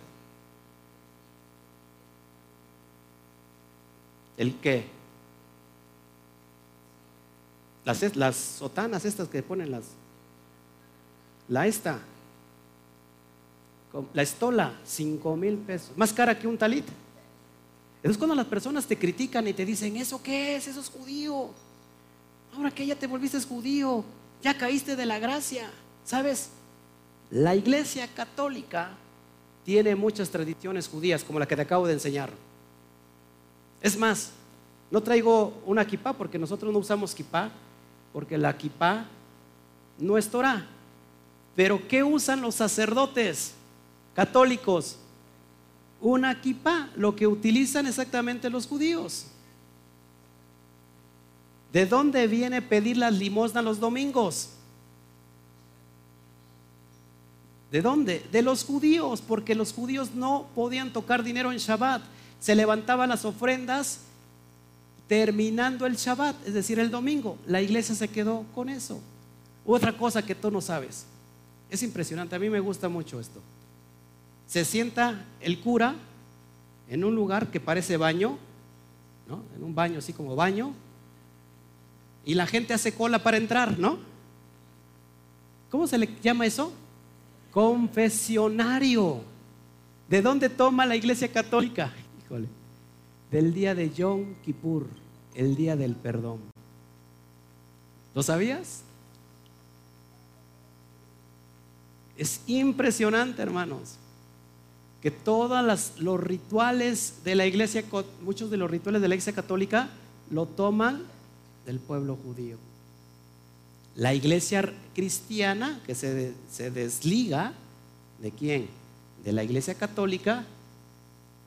¿El qué? Las, sotanas estas que ponen las. La esta. La estola, cinco mil pesos. Más cara que un talit. Entonces cuando las personas te critican y te dicen, ¿eso qué es? Eso es judío. Ahora que ya te volviste judío, ya caíste de la gracia. ¿Sabes? La iglesia católica tiene muchas tradiciones judías, como la que te acabo de enseñar. Es más, no traigo una kipá porque nosotros no usamos kipá, porque la kipá no es Torah. Pero ¿qué usan los sacerdotes católicos? Una kipá, lo que utilizan exactamente los judíos. ¿De dónde viene pedir las limosnas los domingos? ¿De dónde? De los judíos, porque los judíos no podían tocar dinero en Shabbat. Se levantaban las ofrendas terminando el Shabbat, es decir, el domingo. La iglesia se quedó con eso. Otra cosa que tú no sabes. Es impresionante, a mí me gusta mucho esto. se sienta el cura en un lugar que parece baño, ¿no? En un baño así como baño, y la gente hace cola para entrar, ¿no? ¿Cómo se le llama eso? Confesionario. ¿De dónde toma la Iglesia Católica? Híjole, del día de Yom Kippur, el día del perdón. ¿Lo sabías? Es impresionante, hermanos, que todos los rituales de la iglesia, muchos de los rituales de la iglesia católica, lo toman del pueblo judío. La iglesia cristiana, que se, desliga de quién? De la iglesia católica,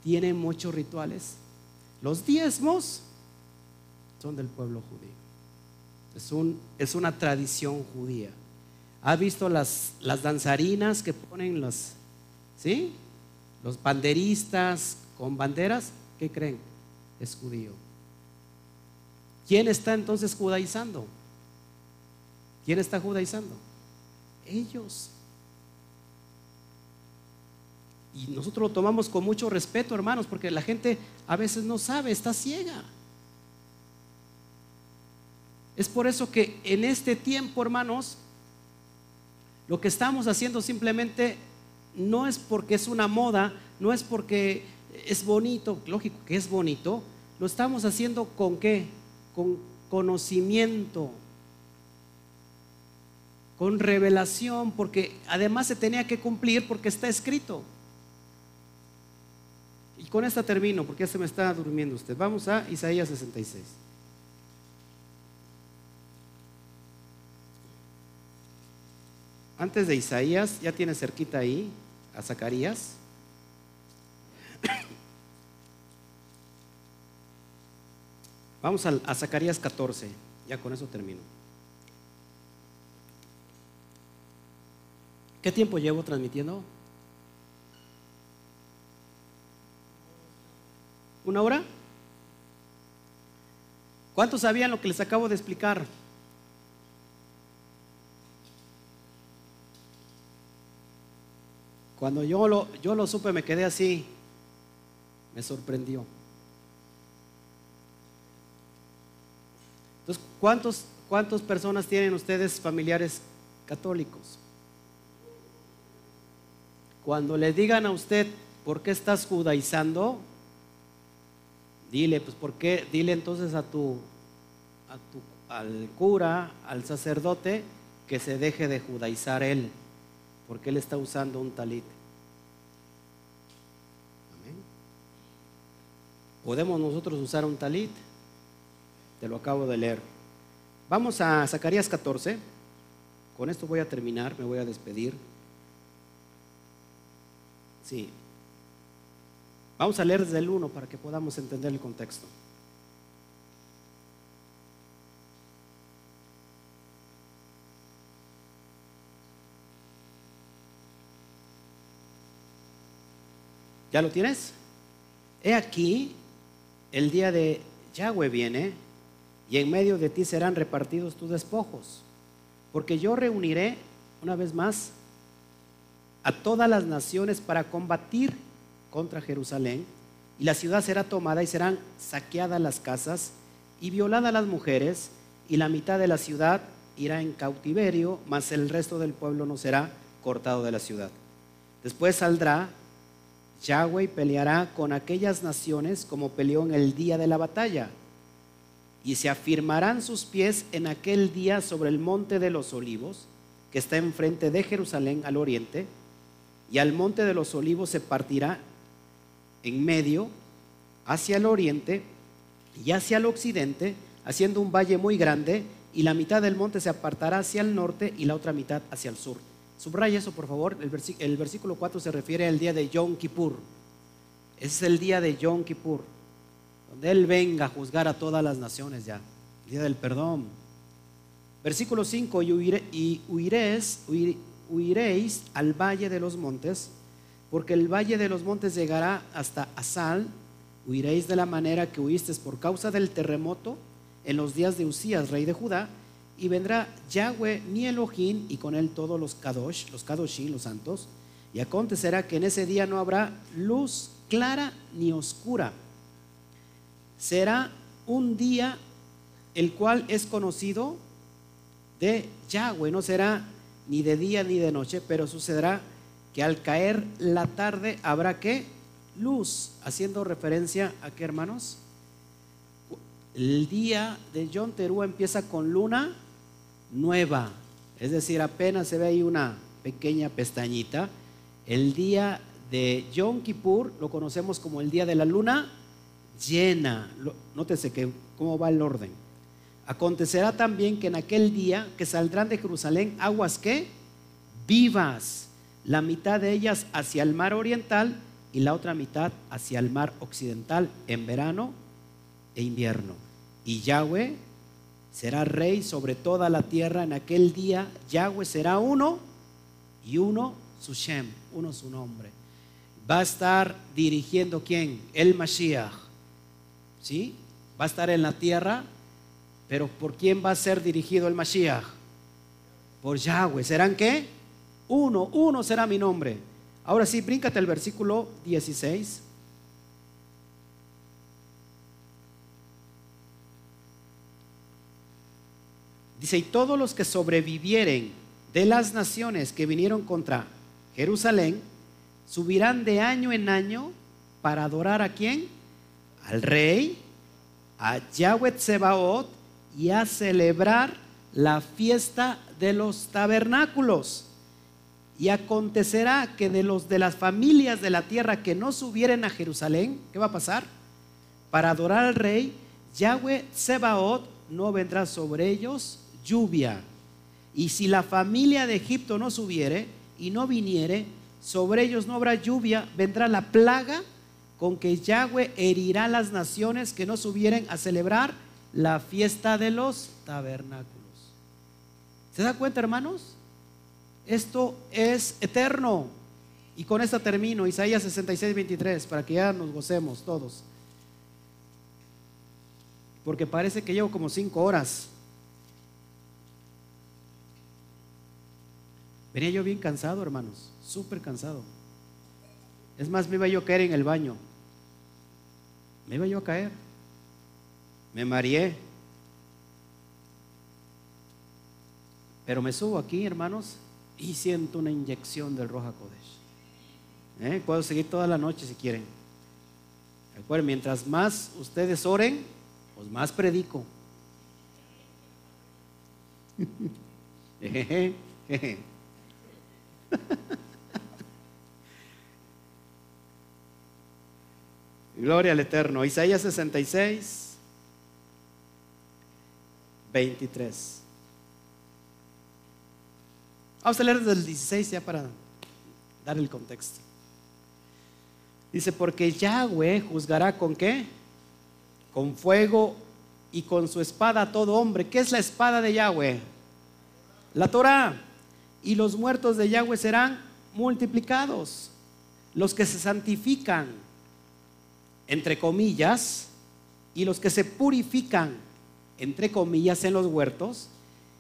tiene muchos rituales. Los diezmos son del pueblo judío. Es una tradición judía. ¿Ha visto las, las danzarinas que ponen los, ¿sí? los banderistas con banderas? ¿Qué creen? Es judío. ¿Quién está entonces judaizando? ¿Quién está judaizando? Ellos. Y nosotros lo tomamos con mucho respeto, hermanos, porque la gente a veces no sabe, está ciega. Es por eso que en este tiempo, hermanos, lo que estamos haciendo simplemente no es porque es una moda, no es porque es bonito, lógico que es bonito, lo estamos haciendo con qué? Con conocimiento, con revelación, porque además se tenía que cumplir porque está escrito. Y con esta termino, porque ya se me está durmiendo usted. Vamos a Isaías 66. Antes de Isaías, ya tiene cerquita ahí a Zacarías. Vamos a, a Zacarías 14, ya con eso termino. ¿Qué tiempo llevo transmitiendo? ¿Una hora? ¿Cuántos sabían lo que les acabo de explicar? Cuando yo lo, yo lo supe me quedé así, me sorprendió. Entonces, ¿cuántos, ¿cuántas personas tienen ustedes familiares católicos? Cuando le digan a usted, ¿por qué estás judaizando? Dile, pues, ¿por qué? Dile entonces a tu, a tu, al cura, al sacerdote, que se deje de judaizar él porque él está usando un talit. Amén. ¿Podemos nosotros usar un talit? Te lo acabo de leer. Vamos a Zacarías 14. Con esto voy a terminar, me voy a despedir. Sí. Vamos a leer desde el 1 para que podamos entender el contexto. ¿Ya lo tienes? He aquí, el día de Yahweh viene, y en medio de ti serán repartidos tus despojos, porque yo reuniré, una vez más, a todas las naciones para combatir contra Jerusalén, y la ciudad será tomada y serán saqueadas las casas y violadas las mujeres, y la mitad de la ciudad irá en cautiverio, mas el resto del pueblo no será cortado de la ciudad. Después saldrá Yahweh peleará con aquellas naciones como peleó en el día de la batalla. Y se afirmarán sus pies en aquel día sobre el monte de los olivos, que está enfrente de Jerusalén al oriente, y al monte de los olivos se partirá en medio hacia el oriente y hacia el occidente, haciendo un valle muy grande, y la mitad del monte se apartará hacia el norte y la otra mitad hacia el sur. Subraya eso, por favor. El, versículo 4 se refiere al día de Yom Kippur. es el día de Yom Kippur, donde Él venga a juzgar a todas las naciones ya. El día del perdón. Versículo 5, y, huiréis, huiréis al valle de los montes, porque el valle de los montes llegará hasta Asal. Huiréis de la manera que huisteis por causa del terremoto en los días de Usías, rey de Judá, y vendrá Yahweh ni Elohim y con él todos los Kadosh, los Kadoshim, los santos, y acontecerá que en ese día no habrá luz clara ni oscura. Será un día el cual es conocido de Yahweh, no será ni de día ni de noche, pero sucederá que al caer la tarde habrá que luz, haciendo referencia a qué hermanos? El día de John Terúa empieza con luna nueva, es decir, apenas se ve ahí una pequeña pestañita. El día de Yom Kippur lo conocemos como el día de la luna llena. Nótese que cómo va el orden. Acontecerá también que en aquel día que saldrán de Jerusalén aguas que vivas, la mitad de ellas hacia el mar oriental y la otra mitad hacia el mar occidental en verano e invierno. Y Yahweh será rey sobre toda la tierra en aquel día. Yahweh será uno y uno su Shem, uno su nombre. Va a estar dirigiendo quién? El Mashiach. ¿Sí? Va a estar en la tierra, pero ¿por quién va a ser dirigido el Mashiach? Por Yahweh. ¿Serán qué? Uno, uno será mi nombre. Ahora sí, bríncate el versículo 16. Dice, y todos los que sobrevivieren de las naciones que vinieron contra Jerusalén, subirán de año en año para adorar a quién? Al rey, a Yahweh Tsebaot y a celebrar la fiesta de los tabernáculos. Y acontecerá que de los de las familias de la tierra que no subieren a Jerusalén, ¿qué va a pasar? Para adorar al rey, Yahweh Sebaot no vendrá sobre ellos lluvia. Y si la familia de Egipto no subiere y no viniere, sobre ellos no habrá lluvia, vendrá la plaga con que Yahweh herirá las naciones que no subieren a celebrar la fiesta de los tabernáculos. ¿Se da cuenta, hermanos? Esto es eterno. Y con esta termino, Isaías 66, 23, para que ya nos gocemos todos. Porque parece que llevo como cinco horas. Venía yo bien cansado, hermanos, súper cansado. Es más, me iba yo a caer en el baño. Me iba yo a caer. Me mareé. Pero me subo aquí, hermanos, y siento una inyección del Roja Kodesh. ¿Eh? Puedo seguir toda la noche si quieren. Recuerden, mientras más ustedes oren, pues más predico. Gloria al Eterno. Isaías 66, 23. Vamos a leer desde el 16 ya para dar el contexto. Dice, porque Yahweh juzgará con qué? Con fuego y con su espada a todo hombre. ¿Qué es la espada de Yahweh? La Torah. Y los muertos de Yahweh serán multiplicados. Los que se santifican, entre comillas, y los que se purifican, entre comillas, en los huertos,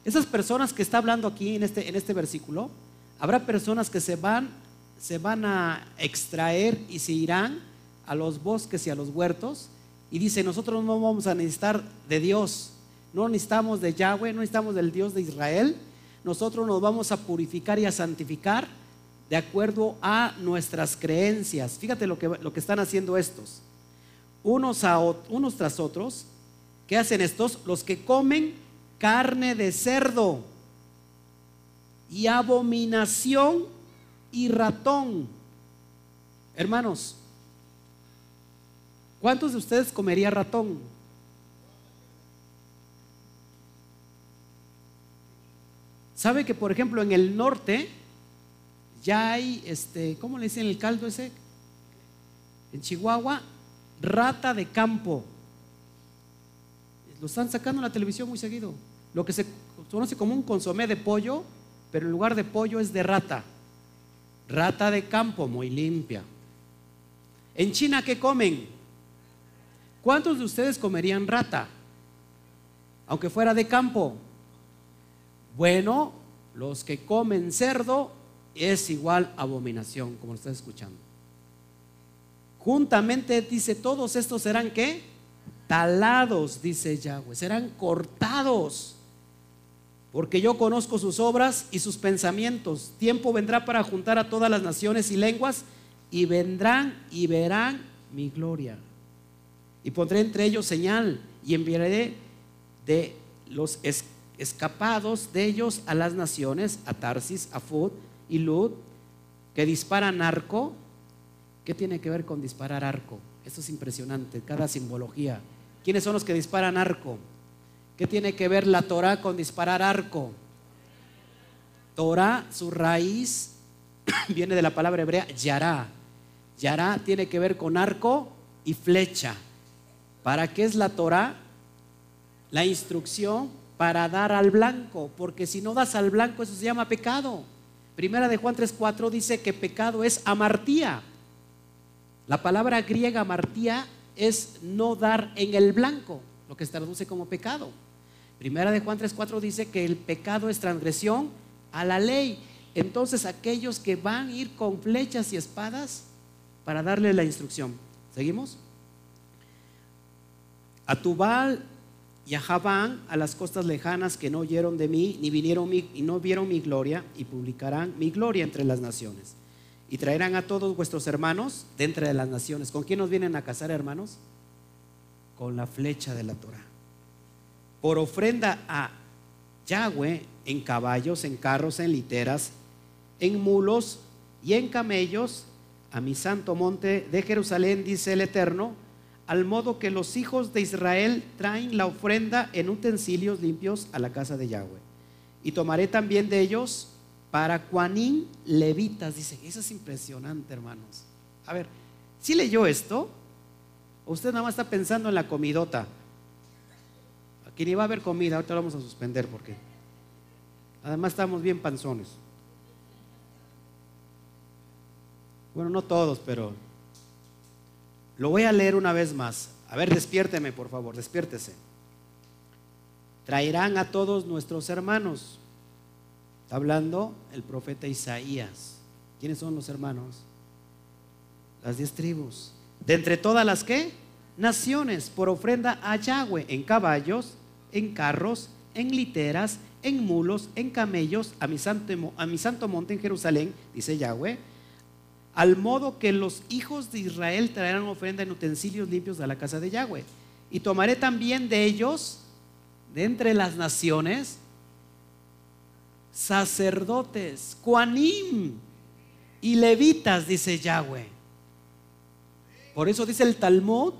esas personas que está hablando aquí en este, en este versículo, habrá personas que se van, se van a extraer y se irán a los bosques y a los huertos y dice, nosotros no vamos a necesitar de Dios, no necesitamos de Yahweh, no necesitamos del Dios de Israel, nosotros nos vamos a purificar y a santificar de acuerdo a nuestras creencias. Fíjate lo que, lo que están haciendo estos. Unos, a, unos tras otros, ¿qué hacen estos? Los que comen carne de cerdo y abominación y ratón. Hermanos, ¿cuántos de ustedes comería ratón? ¿Sabe que, por ejemplo, en el norte ya hay, este, ¿cómo le dicen el caldo ese? En Chihuahua, rata de campo. Lo están sacando en la televisión muy seguido. Lo que se conoce como un consomé de pollo, pero en lugar de pollo es de rata. Rata de campo, muy limpia. En China, ¿qué comen? ¿Cuántos de ustedes comerían rata? Aunque fuera de campo. Bueno, los que comen cerdo es igual abominación, como lo estás escuchando. Juntamente dice, todos estos serán qué? Talados, dice Yahweh, serán cortados. Porque yo conozco sus obras y sus pensamientos. Tiempo vendrá para juntar a todas las naciones y lenguas y vendrán y verán mi gloria. Y pondré entre ellos señal y enviaré de los escapados de ellos a las naciones, a Tarsis, a Fud y Lud, que disparan arco. ¿Qué tiene que ver con disparar arco? Esto es impresionante, cada simbología. ¿Quiénes son los que disparan arco? ¿Qué tiene que ver la Torah con disparar arco? Torah, su raíz viene de la palabra hebrea yará. Yará tiene que ver con arco y flecha. ¿Para qué es la Torah? La instrucción para dar al blanco, porque si no das al blanco eso se llama pecado. Primera de Juan 3:4 dice que pecado es amartía. La palabra griega amartía es no dar en el blanco, lo que se traduce como pecado. Primera de Juan 3:4 dice que el pecado es transgresión a la ley. Entonces aquellos que van a ir con flechas y espadas para darle la instrucción. ¿Seguimos? A Tubal y a Javán, a las costas lejanas que no oyeron de mí, ni vinieron y no vieron mi gloria, y publicarán mi gloria entre las naciones. Y traerán a todos vuestros hermanos de las naciones. ¿Con quién nos vienen a casar, hermanos? Con la flecha de la Torah. Por ofrenda a Yahweh en caballos, en carros, en literas, en mulos y en camellos, a mi santo monte de Jerusalén, dice el Eterno, al modo que los hijos de Israel traen la ofrenda en utensilios limpios a la casa de Yahweh. Y tomaré también de ellos para Juanín levitas. Dice, eso es impresionante, hermanos. A ver, si leyó esto? ¿O usted nada más está pensando en la comidota? Aquí ni va a haber comida, ahorita lo vamos a suspender porque además estamos bien panzones. Bueno, no todos, pero lo voy a leer una vez más. A ver, despiérteme, por favor, despiértese. Traerán a todos nuestros hermanos. Está hablando el profeta Isaías. ¿Quiénes son los hermanos? Las diez tribus. De entre todas las que? Naciones, por ofrenda a Yahweh, en caballos, en carros, en literas, en mulos, en camellos, a mi santo, a mi santo monte en Jerusalén, dice Yahweh al modo que los hijos de Israel traerán ofrenda en utensilios limpios a la casa de Yahweh. Y tomaré también de ellos, de entre las naciones, sacerdotes, cuanim y levitas, dice Yahweh. Por eso dice el Talmud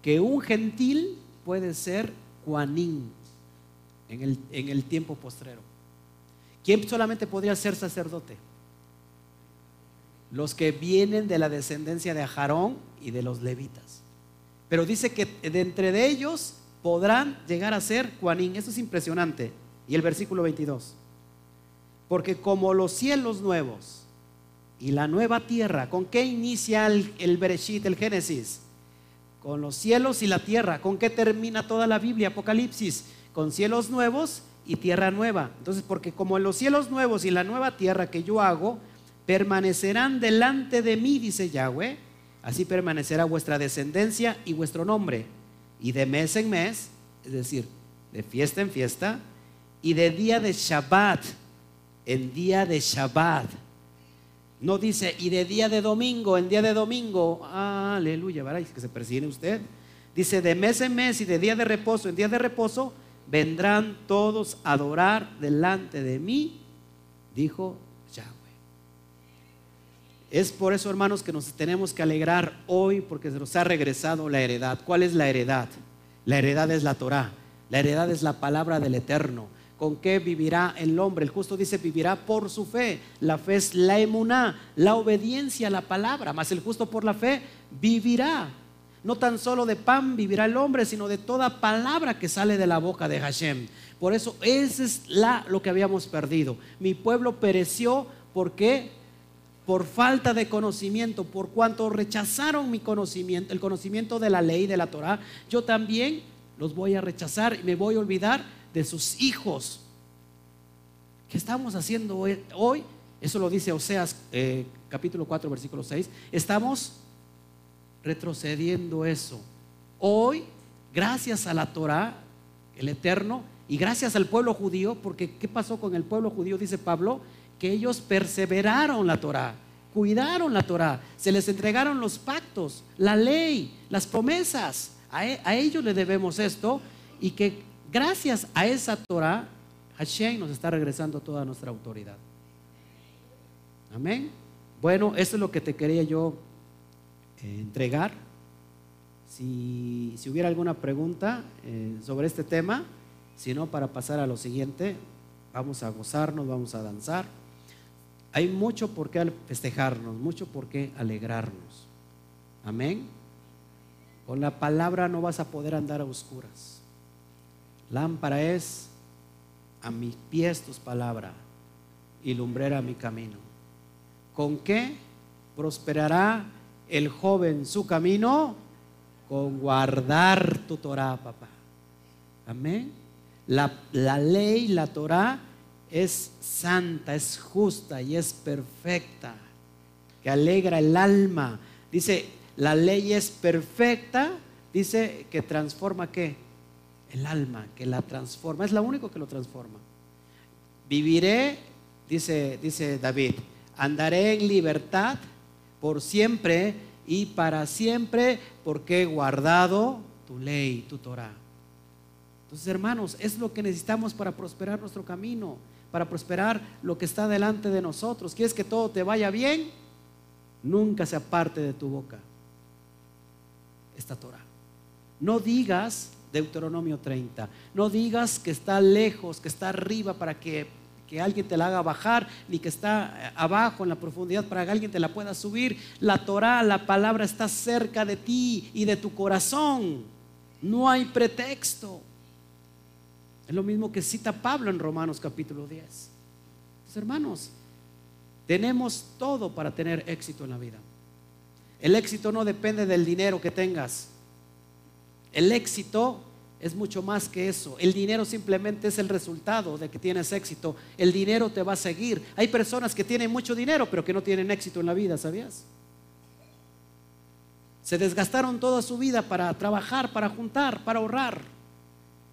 que un gentil puede ser cuanim en el, en el tiempo postrero. ¿Quién solamente podría ser sacerdote? los que vienen de la descendencia de Ajarón y de los levitas. Pero dice que de entre de ellos podrán llegar a ser Juanín. Eso es impresionante. Y el versículo 22. Porque como los cielos nuevos y la nueva tierra, ¿con qué inicia el, el Bereshit, el Génesis? Con los cielos y la tierra. ¿Con qué termina toda la Biblia, Apocalipsis? Con cielos nuevos y tierra nueva. Entonces, porque como los cielos nuevos y la nueva tierra que yo hago, permanecerán delante de mí, dice Yahweh, así permanecerá vuestra descendencia y vuestro nombre. Y de mes en mes, es decir, de fiesta en fiesta, y de día de Shabbat, en día de Shabbat. No dice, y de día de domingo, en día de domingo, aleluya, ¿verdad? Que se persigue usted. Dice, de mes en mes y de día de reposo, en día de reposo, vendrán todos a adorar delante de mí, dijo es por eso, hermanos, que nos tenemos que alegrar hoy porque se nos ha regresado la heredad. ¿Cuál es la heredad? La heredad es la Torah. La heredad es la palabra del Eterno. ¿Con qué vivirá el hombre? El justo dice vivirá por su fe. La fe es la emuná, la obediencia a la palabra. Mas el justo por la fe vivirá. No tan solo de pan vivirá el hombre, sino de toda palabra que sale de la boca de Hashem. Por eso, ese es la, lo que habíamos perdido. Mi pueblo pereció porque por falta de conocimiento, por cuanto rechazaron mi conocimiento, el conocimiento de la ley de la Torah, yo también los voy a rechazar y me voy a olvidar de sus hijos. ¿Qué estamos haciendo hoy? Eso lo dice Oseas eh, capítulo 4, versículo 6. Estamos retrocediendo eso. Hoy, gracias a la Torah, el Eterno, y gracias al pueblo judío, porque ¿qué pasó con el pueblo judío? Dice Pablo, que ellos perseveraron la Torah, cuidaron la Torah, se les entregaron los pactos, la ley, las promesas. A, e, a ellos le debemos esto y que gracias a esa Torah, Hashem nos está regresando toda nuestra autoridad. Amén. Bueno, eso es lo que te quería yo eh, entregar. Si, hubiera alguna pregunta eh, sobre este tema, si no, para pasar a lo siguiente, vamos a gozarnos, vamos a danzar. Hay mucho por qué festejarnos, mucho por qué alegrarnos. Amén. Con la palabra no vas a poder andar a oscuras. Lámpara es a mis pies tus palabras y lumbrera mi camino. ¿Con qué prosperará el joven su camino? Con guardar tu Torah, papá. Amén. La, la ley, la Torah es santa, es justa y es perfecta, que alegra el alma. Dice, la ley es perfecta, dice que transforma qué? El alma, que la transforma. Es lo único que lo transforma. Viviré, dice, dice David, andaré en libertad por siempre y para siempre porque he guardado tu ley, tu Torah. Entonces, hermanos, es lo que necesitamos para prosperar nuestro camino, para prosperar lo que está delante de nosotros. ¿Quieres que todo te vaya bien? Nunca se aparte de tu boca esta Torah. No digas Deuteronomio 30, no digas que está lejos, que está arriba para que que alguien te la haga bajar, ni que está eh, abajo en la profundidad para que alguien te la pueda subir. La Torah, la palabra está cerca de ti y de tu corazón. No hay pretexto. Es lo mismo que cita Pablo en Romanos capítulo 10. hermanos, tenemos todo para tener éxito en la vida. El éxito no depende del dinero que tengas. El éxito es mucho más que eso. El dinero simplemente es el resultado de que tienes éxito. El dinero te va a seguir. Hay personas que tienen mucho dinero pero que no tienen éxito en la vida, ¿sabías? Se desgastaron toda su vida para trabajar, para juntar, para ahorrar.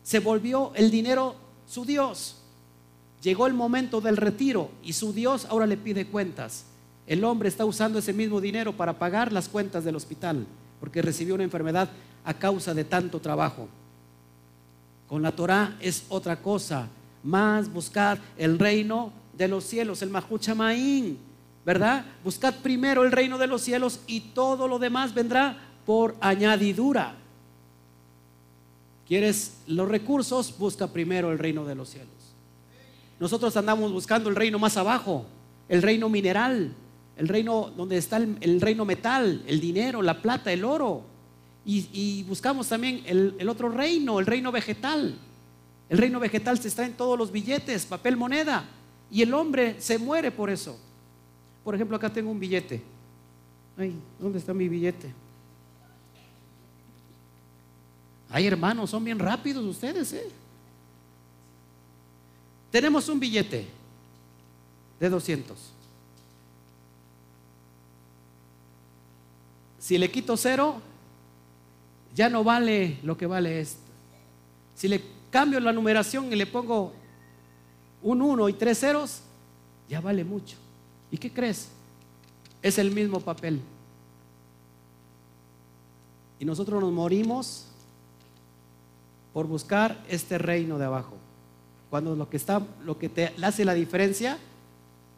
Se volvió el dinero su Dios. Llegó el momento del retiro y su Dios ahora le pide cuentas. El hombre está usando ese mismo dinero para pagar las cuentas del hospital porque recibió una enfermedad a causa de tanto trabajo. Con la Torah es otra cosa. Más buscar el reino de los cielos, el Mahuchamaín, ¿verdad? Buscad primero el reino de los cielos y todo lo demás vendrá por añadidura. ¿Quieres los recursos? Busca primero el reino de los cielos. Nosotros andamos buscando el reino más abajo, el reino mineral, el reino donde está el, el reino metal, el dinero, la plata, el oro y, buscamos también el, otro reino, el reino vegetal. El reino vegetal se está en todos los billetes, papel moneda. Y el hombre se muere por eso. Por ejemplo, acá tengo un billete. Ay, ¿dónde está mi billete? Ay, hermanos, son bien rápidos ustedes, ¿eh? Tenemos un billete de 200. Si le quito cero, ya no vale lo que vale esto. Si le cambio la numeración y le pongo un 1 y tres ceros, ya vale mucho. ¿Y qué crees? Es el mismo papel. Y nosotros nos morimos por buscar este reino de abajo. Cuando lo que está, lo que te hace la diferencia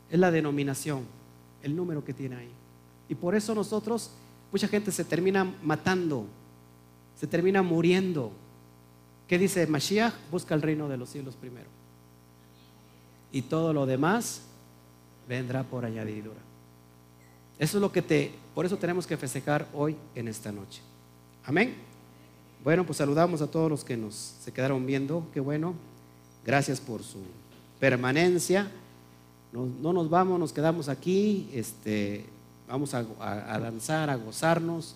es la denominación, el número que tiene ahí. Y por eso nosotros, mucha gente se termina matando se termina muriendo. ¿Qué dice Mashiach? Busca el reino de los cielos primero. Y todo lo demás vendrá por añadidura. Eso es lo que te, por eso tenemos que festejar hoy en esta noche. Amén. Bueno, pues saludamos a todos los que nos se quedaron viendo. Qué bueno. Gracias por su permanencia. No, nos vamos, nos quedamos aquí. Este, vamos a, danzar, a gozarnos,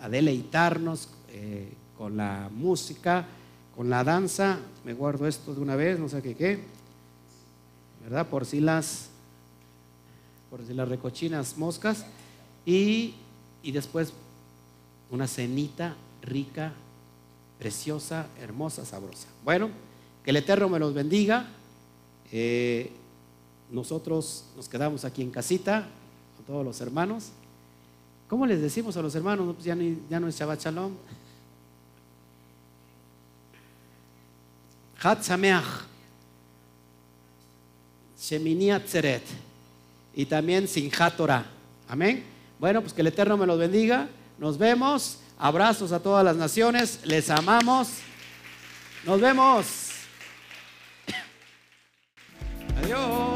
a deleitarnos eh, con la música, con la danza. Me guardo esto de una vez, no sé qué. ¿Verdad? Por si las por decir las recochinas moscas, y, y después una cenita rica, preciosa, hermosa, sabrosa. Bueno, que el Eterno me los bendiga. Eh, nosotros nos quedamos aquí en casita con todos los hermanos. ¿Cómo les decimos a los hermanos? Pues ya, ya no es Shabbat Shalom. חג שמח. Shemini Y también Sinjá Torah. Amén. Bueno, pues que el Eterno me los bendiga. Nos vemos. Abrazos a todas las naciones. Les amamos. Nos vemos. Adiós.